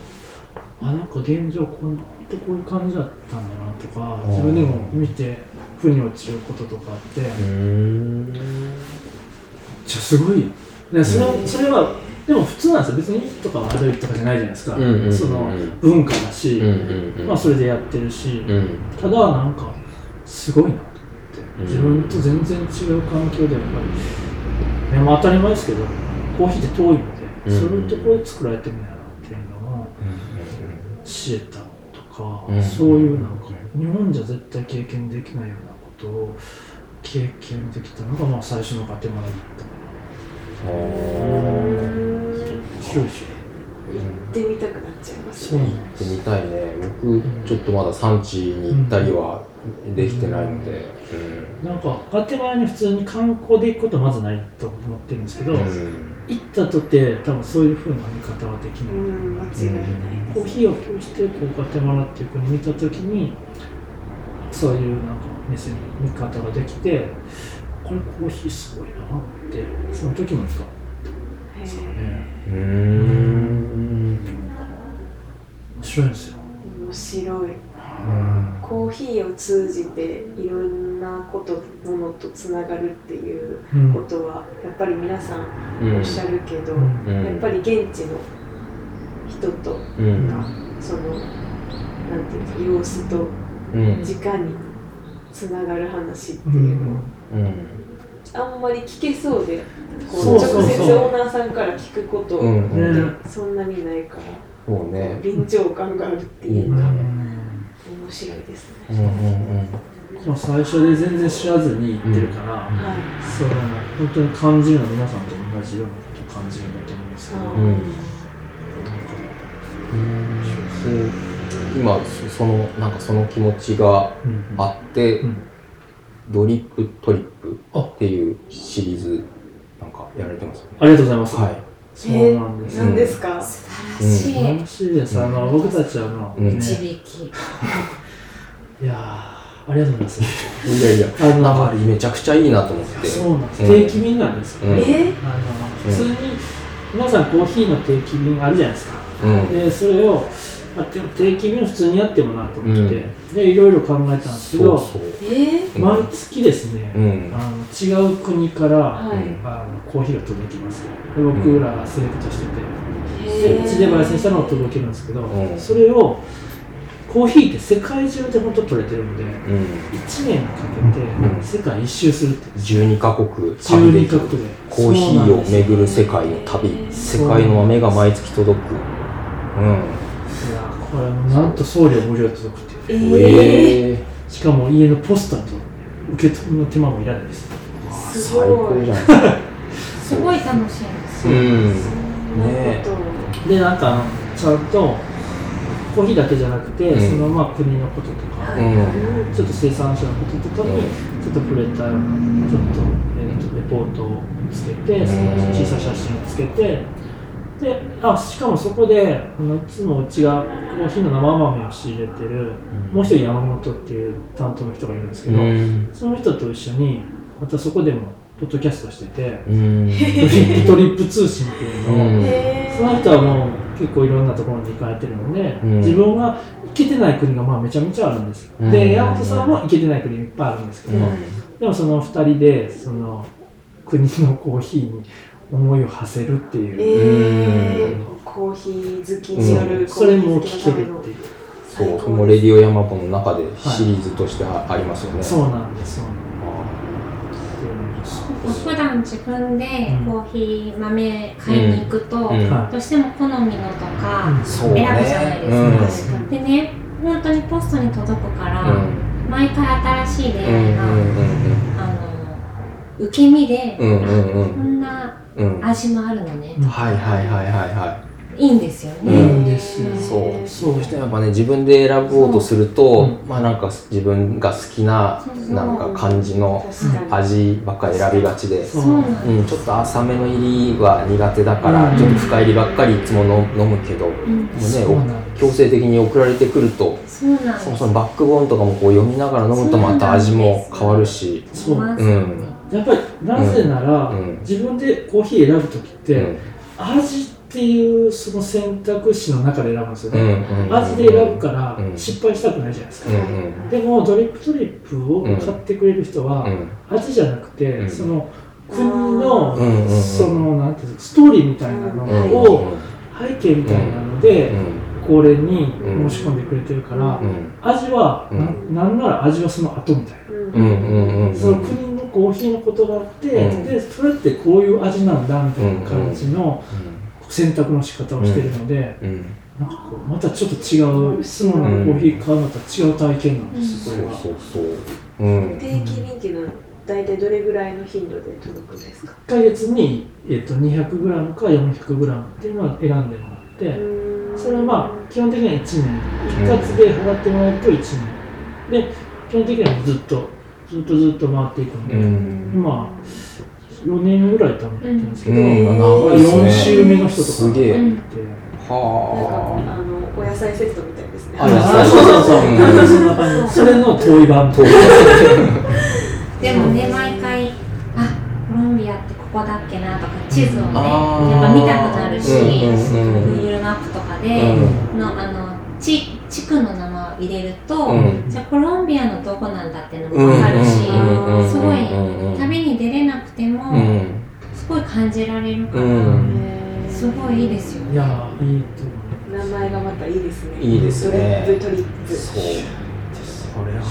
あなんか現状こんなこういう感じだったんだなとか自分でも見て腑に落ちることとかあって、うんじゃすごいよ。でそれそれはでも普通なんですよ。別にいいとか悪いとかじゃないじゃないですか、うんうんうんうん。その文化だし、うんうんうんまあ、それでやってるし、うん。ただなんかすごいなと思って、うん。自分と全然違う環境でやっぱり、ねまあ、当たり前ですけどコーヒーって遠いので、うん。そういうところで作られてるんだなっていうのを知れた。とか、うん。そういうなんか日本じゃ絶対経験できないようなことを経験できたのがまあ最初のガテマラだったかあな面白いでしょ行ってみたくなっちゃいますね。行ってみたいね。僕ちょっとまだ産地に行ったりはできてないので。なんかガテマラに普通に観光で行くことはまずないと思ってるんですけど、うん行ったとて多分そういうふうな見方はできない、うん間違いないコーヒーを通してこうガテマラっていう国見たときにそういうなんか目線見方ができてこれコーヒーすごいなってその時もですかね。うん。面白いんですよ、面白いコーヒーを通じていろんなことものとつながるっていううん。ことはやっぱり皆さんうん。おっしゃるけど、うん。うんやっぱり現地の人とうん。がそのなんていうか様子とうん。直につながる話ってういうのをんうん。あんまり聞けそうでこうそうそうそう。直接オーナーさんから聞くことうん。うん。ねそんなにないからそうね。臨場感があるっていううかん面白いですうんね。うん。まあ最初で全然知らずに行ってるから、はい。その本当に感じるのは皆さんと同じようなことを感じるんだと思うん。ですけど、あうん。ーうん今そそのなんかその気持ちがうん。あって、うん。ドリップトリップあ。っていうシリーズなんかやられてますよね。ありがとうございます。はい。そうなんですよ。何ですか、しい。らしいです。あの、僕たちはあの、う導き。いやーありがとうございます。いやいやあのなんかあれめちゃくちゃいいなと思ってそうなんです。うん定期便なんですよ。うんえ？あの、普通に、皆さんコーヒーの定期便あるじゃないですか。うんで、それを、まあ、でも定期便普通にやってもなと思って、で、いろいろ考えたんですけど、毎月ですね、うんあの違う国から、はいあのコーヒーが届きます。で僕らがセレクトしてて、へーでうちで焙煎したのを届けるんですけど、うん。それをコーヒーって世界中で本当取れてるのでうん。1年かけうん。て世界一周するって。12カ国旅で12きるカ国で。コーヒーを巡る世界の旅。世界の豆が毎月届く。うんいやこれもなんと送料無料で届くっていう。えええしかも家のポスターと受け取りの手間もいらないです。ー、す最ごい。高じゃないすごい楽しいです。うんそんなことをでなんかあのちゃんとコーヒーだけじゃなくて、うん。そのまあ国のこととか、うん。ちょっと生産者のこととかにちょっと触れたようなちょっと,、えーとレポートをつけて、その小さい写真をつけてであしかもそこであのいつもうちがコーヒーの生豆を仕入れてる、もう一人山本っていう担当の人がいるんですけど、うん。その人と一緒にまたそこでもポッドキャストしててうん。トリップトリップ通信っていうのを、うん。へその人はもう結構いろんなところに行かれてるので、うん。自分が行けてない国がまあめちゃめちゃあるんです。うん。で、山本さんも行けてない国いっぱいあるんですけど、うん。でもその二人でその国のコーヒーに思いを馳せるってえいう、ー、コーヒー好きによるコそれもーヒー好き聞けるっていう。そう、もうレディオヤマポの中でシリーズとしてあありますよね。そうなんです。そうなんです普段自分でコーヒー豆買いに行くと、どうしても好みのとかそう選ぶじゃないですか。でね、本当にポストに届くから、うん。毎回新しい出うん会いが、うん。あの受け身で、うんうんうん。うんこん。な味もあるのね、うん。はいはいはいはいはいいんですようね。ん。いいですよ。そう。そうそしてやっぱね自分で選ぼうとすると、うん。まあなんか自分が好きななんか感じの味ばっかり選びがちで、そうんうん、ちょっと浅めの入りは苦手だから、うん。ちょっと深入りばっかりいつも飲飲むけど、もううんね強制的に送られてくるとそう。そもそもバックボーンとかもこう読みながら飲むとまた味も変わるし、そううん。やっぱりなぜなら、うん。自分でコーヒー選ぶ時って、うん。味っていうその選択肢の中で選ぶんですようんね、うん味で選ぶからうん。失敗したくないじゃないですか、うんうん。でもドリップトリップを買ってくれる人は、うん。味じゃなくて、うん。その国の、そのなんていうのストーリーみたいなのうんを、背景みたいなので、うん。これにうん。申し込んでくれてるから、うん。味は、うん。ななんなら味はその後みたいな。その国のコーヒーのことがあって、うん。でそれってこういう味なんだみたいな感じの選択の仕方をしてるので、うん。なんかこうまたちょっと違ういつものコーヒー買うのとは違う体験なんです、そうこれは。そうそうう。ん定期便っていうのは大体どれぐらいの頻度で届くんですか？1ヶ月に、えっと 200g か 400g っていうのを選んでもらって、それはまあ基本的には1年。一括で払ってもらうと1年。で基本的にはずっとずっとずっと回っていくんで、うん。今4年ぐらい多分やってるんですけど、うん。長い4週目の人とかすげえ。いてなんかはあのお野菜セットみたいですね。あ野菜。そうそうそう、そん。な感じそれの遠い版とでもね、毎回、あコロンビアってここだっけなとか、地図をね、やっぱ見たくなるし、うんうんうん Google マップとかうで、ん。のあの地地区の名前を入れると、うん。じゃあコロンビアのどこなんだっていうのも分かるし、すごい旅に出れなくても、うん。すごい感じられるから、うん。すごいいいですよいやいいと名前がまたいいですね。いいですね。ドリップトリップ。そう。それは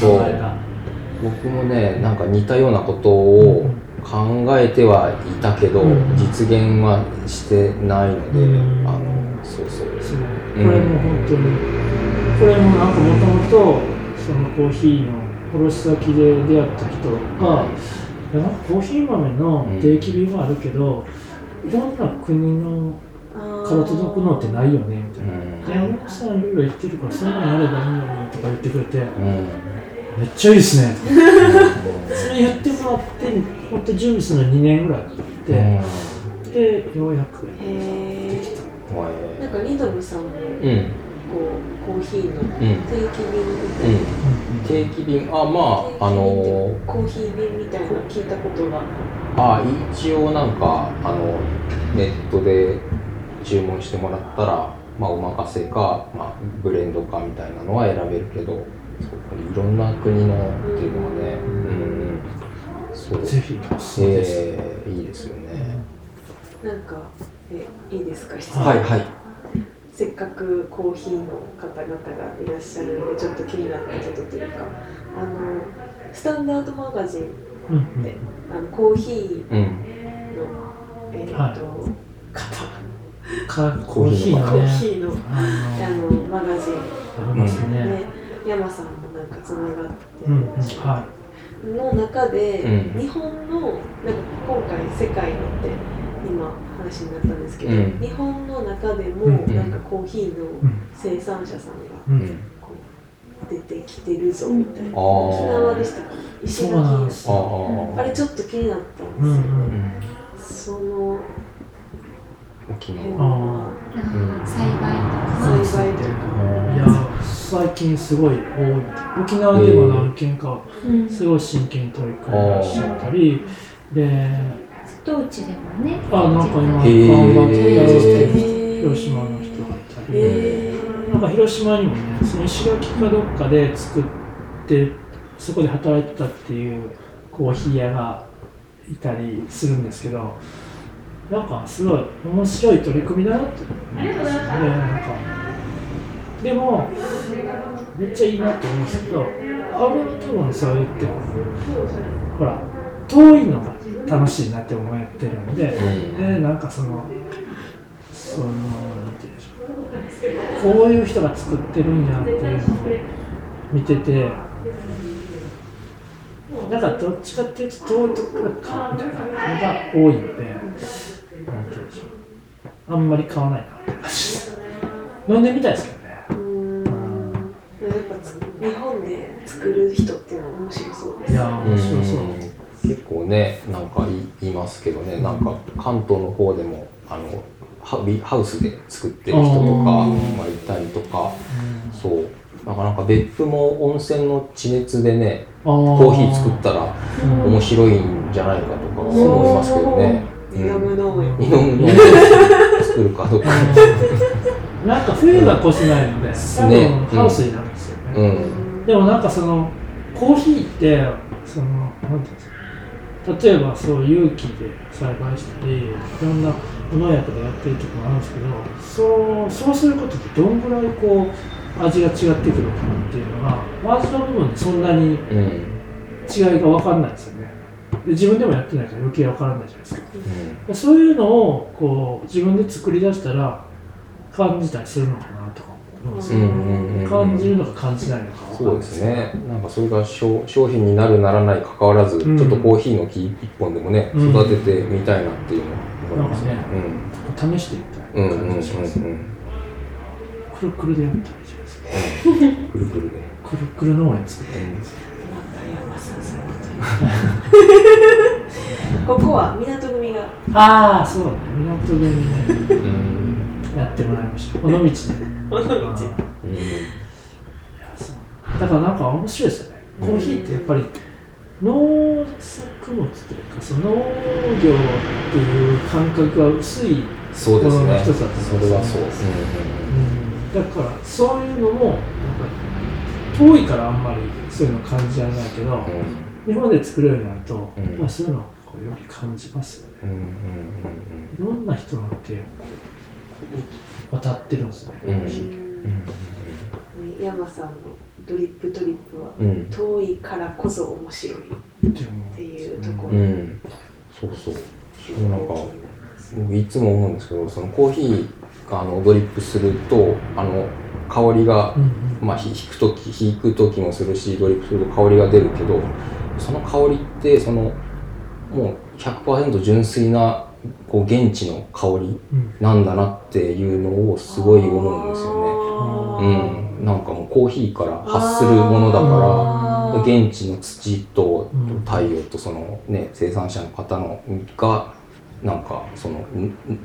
そう。僕もねなんか似たようなことを考えてはいたけど、うん。実現はしてないので、うん。あのそうそう。そうこれも本当にこれもなんかもともとそのコーヒーの卸先で出会った人が、いやなんかコーヒー豆の定期便はあるけど、いろんな国のから届くのってないよねみたいな。で、山本さんいろいろ言ってるから、そんなのやればいいのにとか言ってくれて、うん。めっちゃいいですね。それ言ってもらって、本当準備するの2年ぐらいかかって、で、ようやくなんかニドムさんもこうん。うコーヒーのうん。定期便みたいな、定期便。あまああのコーヒー便みたいなの聞いたことがあ一応なんかあのネットで注文してもらったらまあお任せか、まあ、ブレンドかみたいなのは選べるけどそういろんな国のっていうのはねうん。そう。ぜひ。えーいいですよね。なんかえいいですか？質問。はいはいせっかくコーヒーの方々がいらっしゃるのでちょっと気になったことというかあのスタンダードマガジンあのコーヒーの、うんえーはいと方かコーヒーコーのね、ヒーのああの、のマガジン。ありますね。ね山さんもなんかつながって、うんうん、はの中で、うん。日本のなんか今回世界のって今話になったんですけど、うん。日本の中でもうん。なんかコーヒーのうん生産者さんが出てきてるぞみたいな、沖縄でしたかね石垣あれちょっと気になったんですよ、うん。うん。うん。その沖辺縄栽培とか栽培とかいや最近すごい多い沖縄でも何件かうん。すごい真剣に取り組んでらっしゃったりで当地でもねあなんか今へー頑張ってやろうとしてるへー広島の人がいたり、えなんか広島にもねその石垣かどっかで作ってそこで働いてたっていうコーヒー屋がいたりするんですけどなんかすごい面白い取り組みだなって思いますねなんかでもめっちゃいいなと思うんですけどあれ多分そう言ってもほら遠いのが楽しいなって思ってるんで、うん。でなんかそのそのなんて言うんでしょう。こういう人が作ってるんやっていうのを見ててなんかどっちかっていうと遠いところかみたいなのが多いのでなんて言うんでしょう。あんまり買わないなって感じ飲んでみたいですけどね。うーんやっぱつ日本で作る人っていうのは面白そうです。いやー面白そう結構ねなんか言いますけどねなんか関東の方でもあのハビハウスで作ってる人とかあー。まあいたりとかそう。なかなか別府も温泉の地熱でねココーヒー作ったらうん。面白いんじゃないかとか思いますけどね。イナム農園日本の作るかどうか。なんか冬が越せないので、多ね。分ハウスになるんですよね。うん。でもなんかそのコーヒーってそのなんていうんですか例えばそう有機で栽培したりいろんな無農薬でやってるとこもあるんですけどそうそうすることでどんぐらいこう味が違ってくるのかなっていうのが味の部分でそんなにうん。違いが分かんないですよね。で自分でもやってないから余計分からないじゃないですか。うん。でそういうのをこう自分で作り出したら感じたりするのかなとか感じるのか感じないのかそうですすね。なんかそれが商商品になるならない関わらず、うんちょっとコーヒーの木一本でもね、うん育ててみたいなっていうのは思いますね。試してみたうん。うんうんうんい感じがします、うん。くるくるでやったらいいじゃないですかくるくるで。くるくる農園作って ここは港組がああそうだね港でねうん。やってもらいました。尾道で。尾道。だからなんか面白いですよね。コーヒーってやっぱり農作物というかその農業っていう感覚が薄い、そうですね。この一つだと思いますそれはそう。だからそういうのもなんか遠いからあんまりそういうの感じられないけど、うん。うん。日本で作れるようになると、うん。まあ、そういうのをこうより感じますよね。うんうんいろん。な人の手をこう渡ってるんですね、うん。うん。コーヒーうん山さんのドリップトリップはうん。うん遠いからこそ面白いっっていうところ。うん。うん。そうそうそう。なんか僕いつも思うんですけどそのコーヒーがあのドリップするとあの香りがうんうん。まあひ引く時引く時もするしドリップすると香りが出るけどその香りってそのもう100%純粋なこう現地の香りなんだなっていうのをすごい思うんですよね。うん、なんかもうコーヒーから発するものだから現地の土と太陽とそのね生産者の方のがなんかその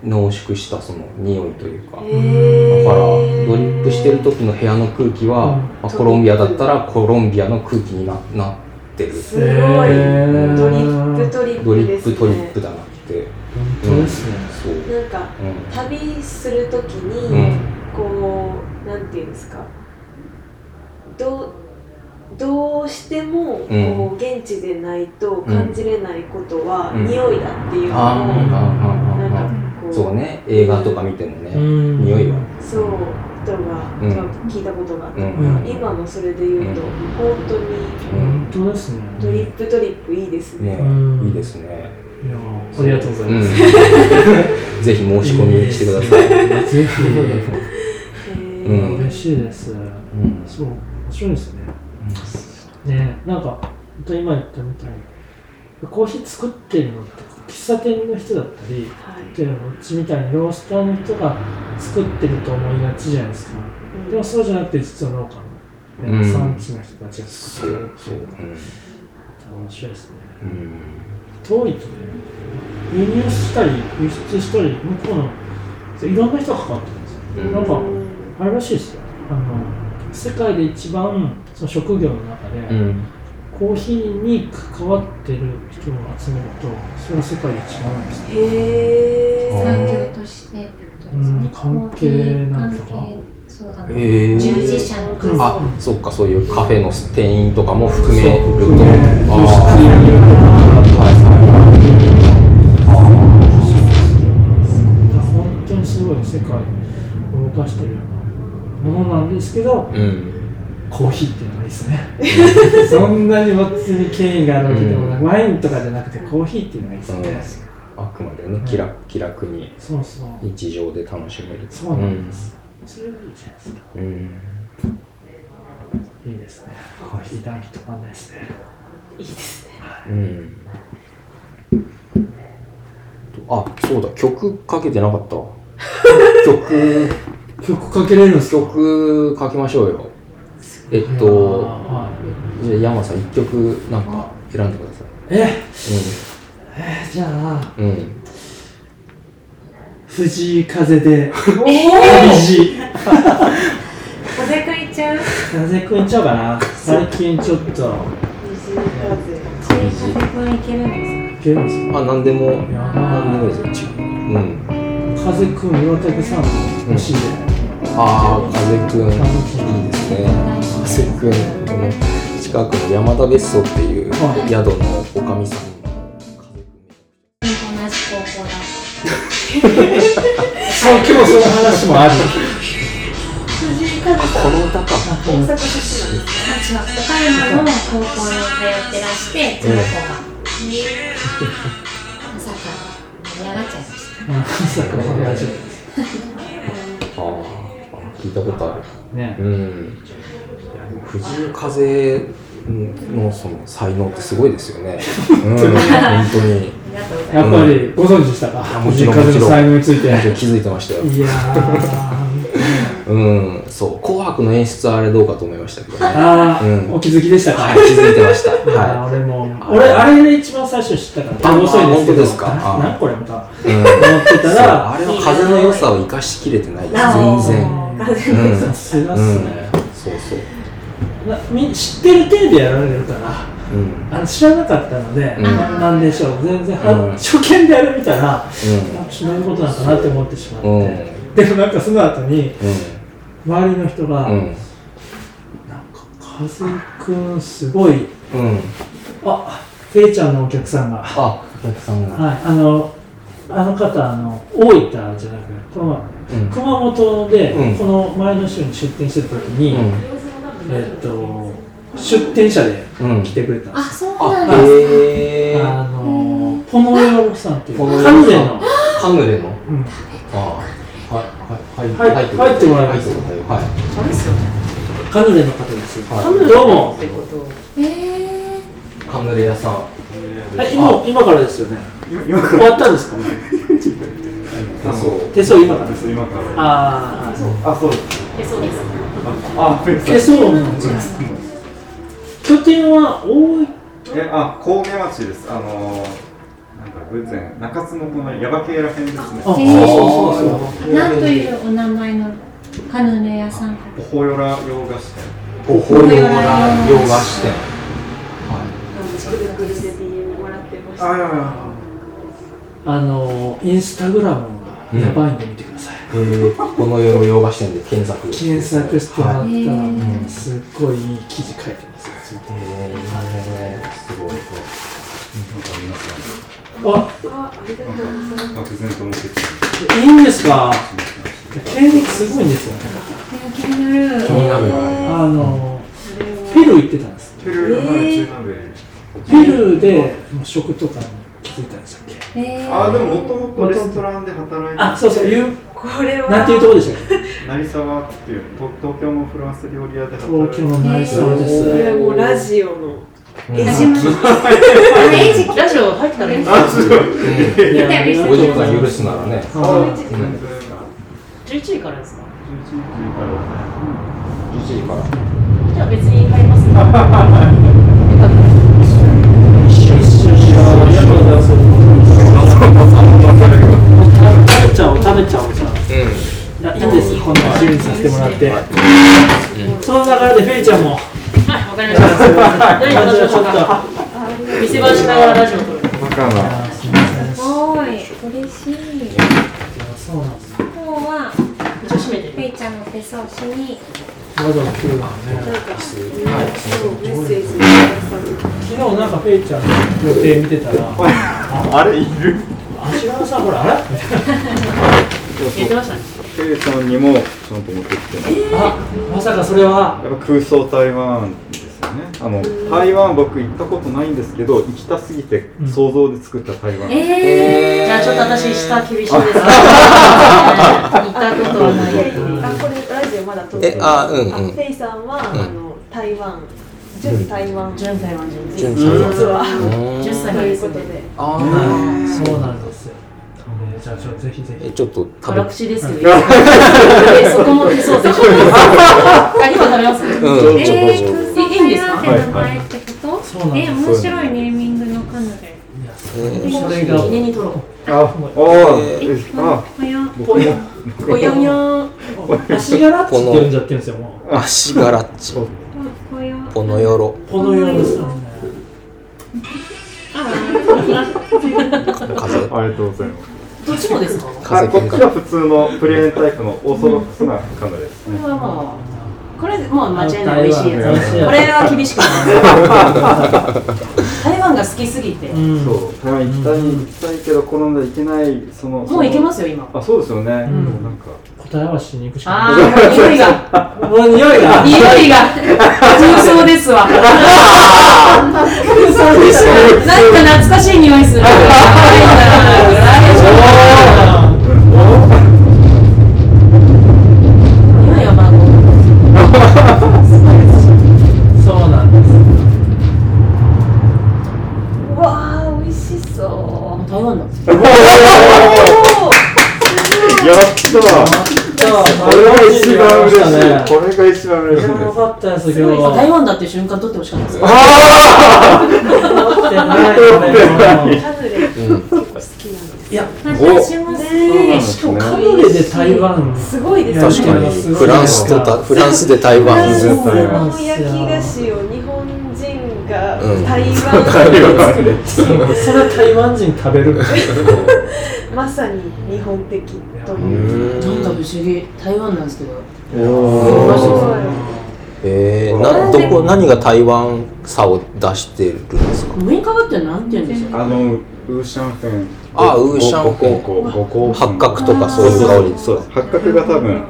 濃縮したその匂いというかだからドリップしてる時の部屋の空気は、まあ、コロンビアだったらコロンビアの空気になってるすごいドリップトリッドリップですねプトリップだなって本当ですね、そう、なんかうん旅するときに、うん。こうなんていうんですかどうどうしてもこう、現地でないと感じれないことは、うん。匂いだっていうのを、なんかあこうーそうね映画とか見てもね、うん。匂いは。そう人が、うん聞いたことがあったから、うん。今のそれで言うと、うん。本当に本当ですね。ドリップトリップいいですね。ね、うん。いいですね。いやありがとうございます、うん、ぜひ申し込みしてください。ぜひうん。嬉しいです、うんそう面白いですね。ねなんか本当に今言ったみたいにコーヒー作ってるのって喫茶店の人だったりはい。でうちみたいにロースターの人が作ってると思いがちじゃないですかでもそうじゃなくて実は農家の、ねうん。産地の人たちが作ってるそうう。ん。面白いですね。うん遠いとね輸入したり輸出したり向こうのいろんな人が関わってるんですよ。うんなんかあれらしいですよ。あの世界で一番その職業の中で、うん。コーヒーに関わってる人を集めるとそれは世界で一番なんですね。へあ産え業としてってことうんですか。関係なんとかそうだへねー。従事者の数あそっかそういうカフェの店員とかも含めると。そう含め輸出入あ本当にすごい世界を動かしてるものなんですけどーうんコーヒーっていうのがいいですね。そんなに別に権威があるわけでもなく、うん。ワインとかじゃなくてコーヒーっていうのがいいですね、あくまでね気楽気楽に日常で楽しめる。そうなんです、それがいいじゃないですか。うん、うんいいですね。コーヒー談義とかんないですねいいですね。うん。あそうだ。曲かけてなかったわ。曲。曲かけれるんですか？曲かけましょうよ。えっとはい。じゃあ山さん一曲なんか選んでくださえ？えじゃあいうん。うん藤井風で おお旅路風くいちゃう？風くんいっちゃおうかな。最近ちょっと西風風くんいけるんですいけるんですか？あ、なんでも、やなんでもいいですよ。ちうん。風くん岩竹さんの推しで、ああ、風くん、いいですね。風くん、この近くの山田別荘っていうはい宿のおかみさん。同じ高校だそう今日その話もあるこの歌か。大阪出身なんですか。あ違う岡山の高校に通ってらしてその子がまさか。盛り上がっちゃいましたまさか。の話ああ、聞いたことある。ねうん。藤井風のその才能ってすごいですよね。うん、本当に。やっぱりご存知でしたか。藤井風の才能について気づいてましたよ。いやーうん、そう、紅白の演出はあれどうかと思いましたけどね。あー、うんお気づきでしたか、はい、気づいてました。は俺もあ俺あれで一番最初知ったからあ遅いんですけど本当ですかあななんこれまたい。うん。思ってたらあれの風の良さを生かしきれてない全然。風うんさすがっすうんね、そうそう。なみ知ってる程度やられるからうん。あの知らなかったので、うんななんでしょう全然、はうん初見でやるみたいなそういうことなのかなって思ってしまって、うん。うん。でもなんかその後に周りの人が、うん。うん。なんか風くんすごいうん。あフェイちゃんのお客さんがあ、お客さんが。はいあのあの方あの大分じゃなくてこのうん。熊本で、うんこの前の週に出店してた時に、うん。えっと出店者でうん。来てくれたんですあそうあ、なんです。あのポノヨロさんっていうカヌレの、カヌレの？うんはい、はい、はい入ってもらいます。入ってもらいます。はい。あれですよね。カヌレの方です、はい。どうも。ってこと。えー。カヌレ屋さん。はい今今からですよね。今か終わったんですか？あ、そう。手相今から。ら今から。あああそう。です。えそうです。あペ手相拠点は大分えあ神戸町です。あのー、なんだ仏前中津の隣耶馬渓ら辺ですね。そうそうそうなんというお名前のカヌレ屋さんおほよら洋菓子店。おほよら洋菓子店。くるくるで DM もらってました。あいあのインスタグラムがやばいんで見てください、えー、この世の洋菓子店で検索。検索してもらったら、すっごいいい記事書いてますえー、すごい。います漠然と思ってきいいんですか？経歴すごいんですよね。気になる。気になる。あのペルー行ってたんです。たペルーのえー中南米ペルーで食とかに気づいたんでしたっけえー。あでももともとレストランで働いてあそうそういう？これは。なんていうとこでしたっけ？成沢っていうと東京のフランス料理屋で働いて東京の内装です。もうラジオの始まるラジオ入ったらいいんですあ、すごい。いやいや50分許すならね。あ11時からですか？11時から。じゃあ別に入りますね。食べちゃおう食べちゃおうじゃあいやいいんですこんな自由にさせてもらって、その流れでフェイちゃんもはいわかりました何話しましょうか見せ場しながらラジオ撮るバカな。すごい嬉しいそうなんです今日はペイちゃんの手相しにわざわざ来るわねなんか、そうメッセージ。昨日なんかフェイちゃんの予定見てたらあれいる足柄さんほらあれ言ってましたねケイさんにもちゃんと持ってきてます。あまさかそれはやっぱ空想台湾ね。あの台湾僕行ったことないんですけど行きたすぎて想像で作った台湾。えじゃあちょっと私下厳しいです。ね 行ったことはない。あ、これラジオまだ撮ってえあうんうん。あフェイさんは、あの台湾、純台湾。純台湾人純実は。うん10歳となんですねいうことで。あそうなんですよ。えーじゃあちょっとぜひぜひ。えちょっと食べ。辛口ですよ。えそこも手相ぜひあ今食べます？うん。ちょえー、ちょ空想台湾って名前ってこと、そうなんですえ面白いネーミングのカヌレえそれが記念に撮ろうあ、あえー、あ、こや僕もぽよ。んよ。ん足柄っちって呼んじゃってるんですよもう。足柄っち。こやのようですよ。ね風ありがとうございます。どっちもですかこあ、こっ風ちは普通のプレーンタイプのオーソドックスなカヌレですね。れはまあこれもう間違いない美味しいやつこれは厳しくない。台湾が好きすぎて。うん。そう、台湾行きたい、行きたいけど、このまま行けない、その。もう行けますよ今。あ、そうですよね。うなんか。答え合わせしに行くしあかあ匂い。がないもう匂いが。匂いが。空想ですわ。なんか懐かしい匂いする。匂 番嬉しい。これが一番嬉しい。ですよ。かったです今日台湾だって瞬間撮ってほしかったです。持ってないこれカヌレ、結構好きなんです。いや私も好きしかもカヌレで台湾すごいです確かに。フランスとたフランスで台湾フランスの焼き菓子を日本人がうん。台湾で作う、それ台湾人食べる。まさに日本的とう。いう。なんか不ん思議。台湾なんですけどおえー、などこ何が台湾さを出してるんですか？ってなんて言うんでしょうあの、ウーシャンフェン。あウーシャンフェン八角とかそういう香りそうです。八角が多分。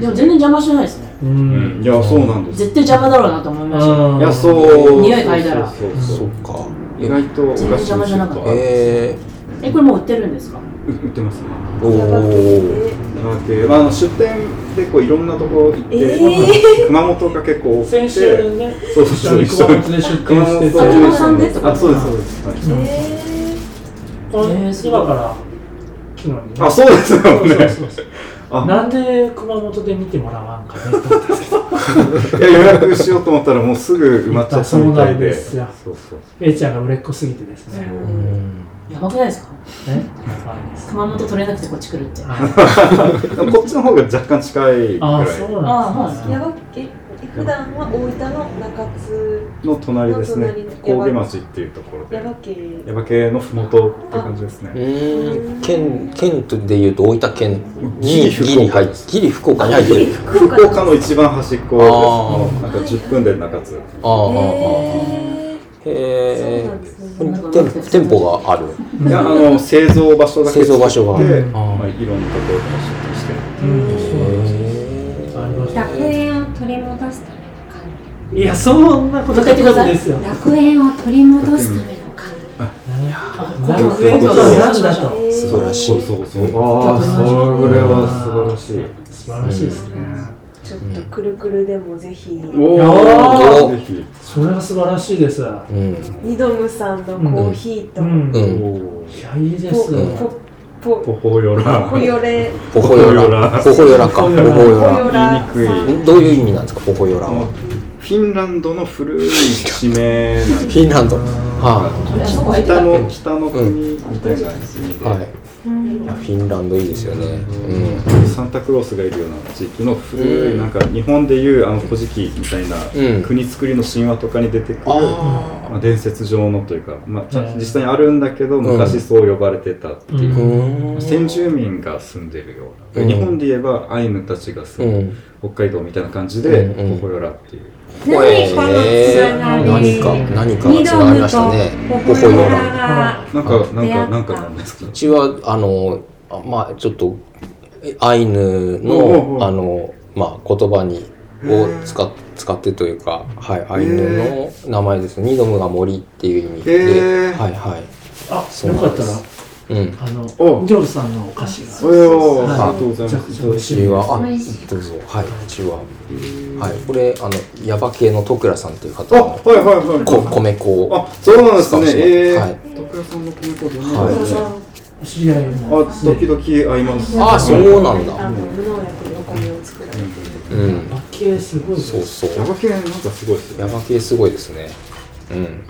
でも全然邪魔しないですねううんん、いや、そうなんです。絶対邪魔だろうなと思いましたうんいや、そう。匂い嗅いだらそうそうそうか意外と全然邪魔じゃなかったええこれもう売ってるんですか売ってます。ね。ー、おおまあ、あの出店でこういろんなとこ行って、え熊本が結構多くて、先週ね。そうそうそう、一緒に熊本で出店してて熊本熊本さんでとかあ、そうです、そうです。はい。えこのえー今から昨日にね。あ、そうですよそうそうね。そうそう。あ。なんで熊本で見てもらわんかねと思ったんですけどいや予約しようと思ったらもうすぐ埋まっちゃったみたいそうなんで。ですよ。そうそう。A ちゃんが売れっ子すぎてですね。うんやばくないですか？ねやばいです。熊本取れなくてこっち来るって。こっちの方が若干近いぐらい。ああそうなんあですねヤバ系普段は大分の中津の隣ですね。の隣。神戸町っていうところで。ヤ。バ系耶馬系のふもとって感じですね。県県でいうと大分県ギリにギリ福岡。入っギリ福岡に入ってる。福岡福岡の一番端っこです。なんか10分で中津。ああああああえへそうなんですね。え店店舗がある。いや、あの製造場所だけ製造場所が。作ってうん。まあいろんなところから出店して。へありました楽園を取り戻すための感いやそんなこと書いてくださいですよ。楽園を取り戻すための感楽園とは何だと。ー素晴らしい。そうそうそう。ああ、それは素晴らしい。素晴らしいですね。ちょっとくるくるでもぜひ、おおーぜひそれは素晴らしいです。うん。ニドムさんのコーヒーと、うん。ういんや、いいでポす。ポポポホヨラ。ポヨレ。ポホヨラ。ポホヨラか。ポホヨラ。ラ言いにくい。どういう意味なんですかポホヨラは？フィンランドの古い地名なんフです。ィンランド。は北の北の国みたいな意味い、で、はい、いやフィンランドいいですよね。うん。サンタクロースがいるような地域の古い、うん。なんか日本でいうあの古事記みたいな、うん。国作りの神話とかに出てくるあまあ、伝説上のというか、まあ、実際にあるんだけど、昔そう呼ばれてたっていう、あうん。先住民が住んでるような、うん。日本で言えばアイヌたちが住む、うん。北海道みたいな感じで、うん。うん。ポホヨラっていう何このつながり何か何かがつながりましたね。ポポホヨララなんか、なんか、出会ったなんかなんですか？うちはあのあまあちょっとえアイヌのあのまあ言葉にを使っ使ってというか、はい、アイヌの名前ですね。ニドムが森っていう意味で、はいはい。あ、そうよかったらな。んです、うん。あの、おジョールさんのお菓子が。およはいありがとうございますめちゃくちゃ美味しいちは、あ、どうぞ。はい、ちは。はい、これ、あの、ヤバ系の徳倉さんっていう方あ、のはいはいはい。こ米粉をあ、そうなんですね。使わせてええはいー。徳谷さんの米粉どんなはいのですかお知り合いも。あ、時々合います。あ、そうなんあだ。の無農薬でお米を作られているうん。バッケすごいですそうそう。ヤバ系なんかすごいですよね。ヤバ系すごいですね。うん。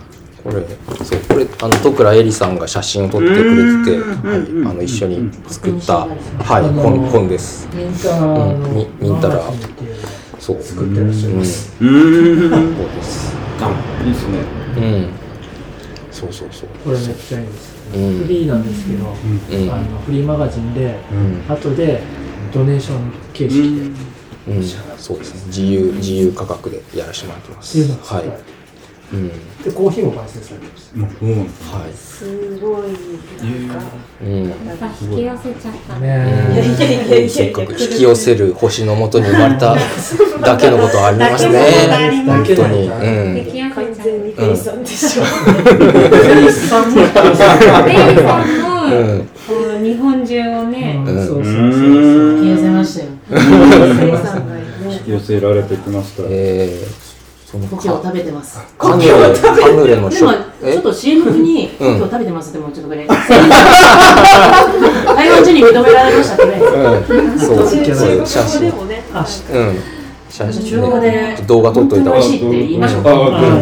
これ、そう、これ、あの、徳倉えりさんが写真を撮ってくれてて、うんはい、あの、一緒に作った、はい、本、本です。ミンタラのうんミミンタラそう。作ってらっしゃいます。うーん。そうです。あ、いいですね。うん。そうそうそう。これめっちゃいいです。うんフリーなんですけど、うん。あのフリーマガジンで、うん。後でドネーション形式で、うん、そうですね。自由、自由価格でやらせてもらってます。はい。うん。でコーヒーも焙煎されてます。もうんですはい。すごいなんか、うん。引き寄せちゃった。ねいやいやいやいやいやせっかく引き寄せる星のもとに生まれた だけのことはありますね。本当に。あうん。んでしょ、う。レイさんも、うん。こう日本中をね、うんそうそうそううん引き寄せましたよ。フェイさんがね寄せられてきました。えー、故郷を食べてます。カヌレ、カヌレのショでも、ちょっと CM 風に、故うん郷食べてますでもちょっとこれ。台湾人に認められましたね。うん。そう、写真で。もねあうん。写真、中国語で動画撮っといた方が美味しいって言いましょうか。あ、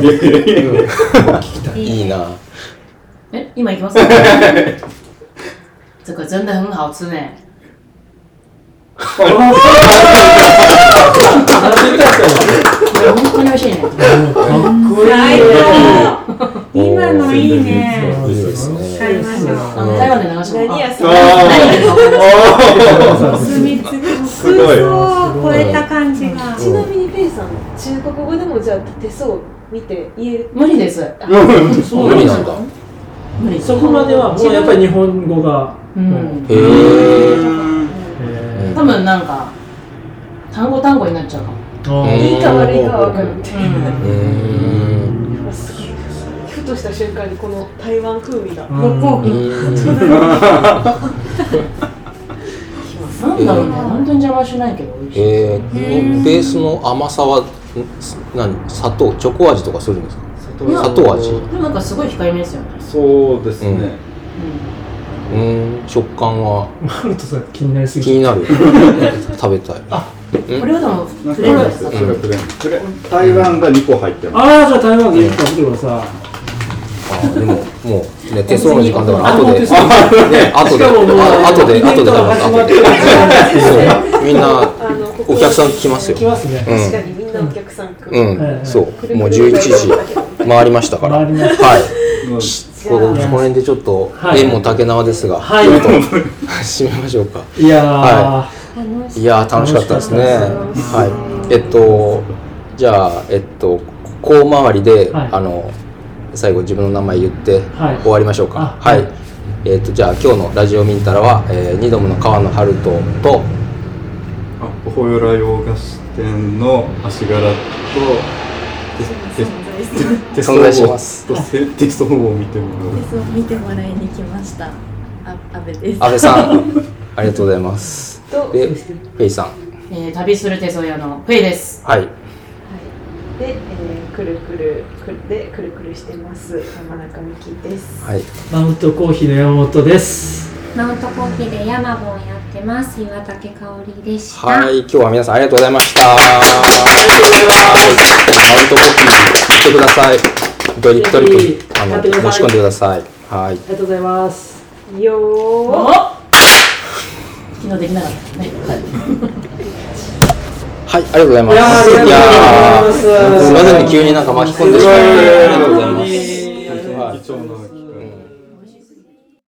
いやいな。え、今行きます 这个真的很好吃呢。本当に美味しいね。最高今のいいね。買いましょう。あの台湾で流し何屋さんあー何言ってるか分かんないお墨付きすごいを超えた感じが。ちなみにフェイさん中国語でもじゃあ手相見て言える？無理です。そう無理なんだ。無理。そこまではもうやっぱり日本語が、うん。へえ。え多分なんか単語単語になっちゃうかも。いいか悪いかは分かるみたいな、うふとした瞬間にこの台湾風味が、なんだろうね。本当に邪魔しないけど美味しい。えー、ベースの甘さはん何砂糖チョコ味とかするんですか？砂糖味？でもなんかすごい控えめですよね。そうですね。うーん。食感は？マルトさん気になりすぎて気になる。食べたい。うん。これはでもなんフレンドですかそれプレーン台湾が2個入ってます。ああじゃあ台湾で一個食べてくださいあでももうね手相の時間だから後で。ね後で。後で後で後でそう。みんなお客さん来ますよ。来ますね。うん。確かにみんなお客さん来うる、ん。そう。もう11時。回りましたから。はい。このこの辺でちょっとはい。縁も竹縄ですが。はい。ちょっと締めましょうか。いやー、はいいやー楽しかったですね。はい。えっとじゃあえっとこう回りで、はいあの最後自分の名前言ってはい終わりましょうか。あはい。はいえっとじゃあ今日のラジオミンタラは、えー、ニドムの川野春人とあポホヨラ洋菓子店の足柄とテ存在しますテストを見てもらう。そう見てもらいに来ました。あ、阿部です。安倍さんありがとうございます。とでフェイさん。ええー旅する手相屋のフェイです。はい。はい、で、えー、くるくるくるでくるくるしてます山中美希です。はい。マウントコーヒーの山本です。マウントコーヒーでヤマボンやってます岩竹香織でした。はい、今日は皆さんありがとうございました。ありがとうございます。マウントコピー、行ってください。ドリップトリぜップ、あの、申し込んでください。はい。ありがとうございます。よおー。昨日できなかったね。はいはい、ありがとうございます。いやーすみませんね、急になんか巻き込んでしまって。ありがとうございます。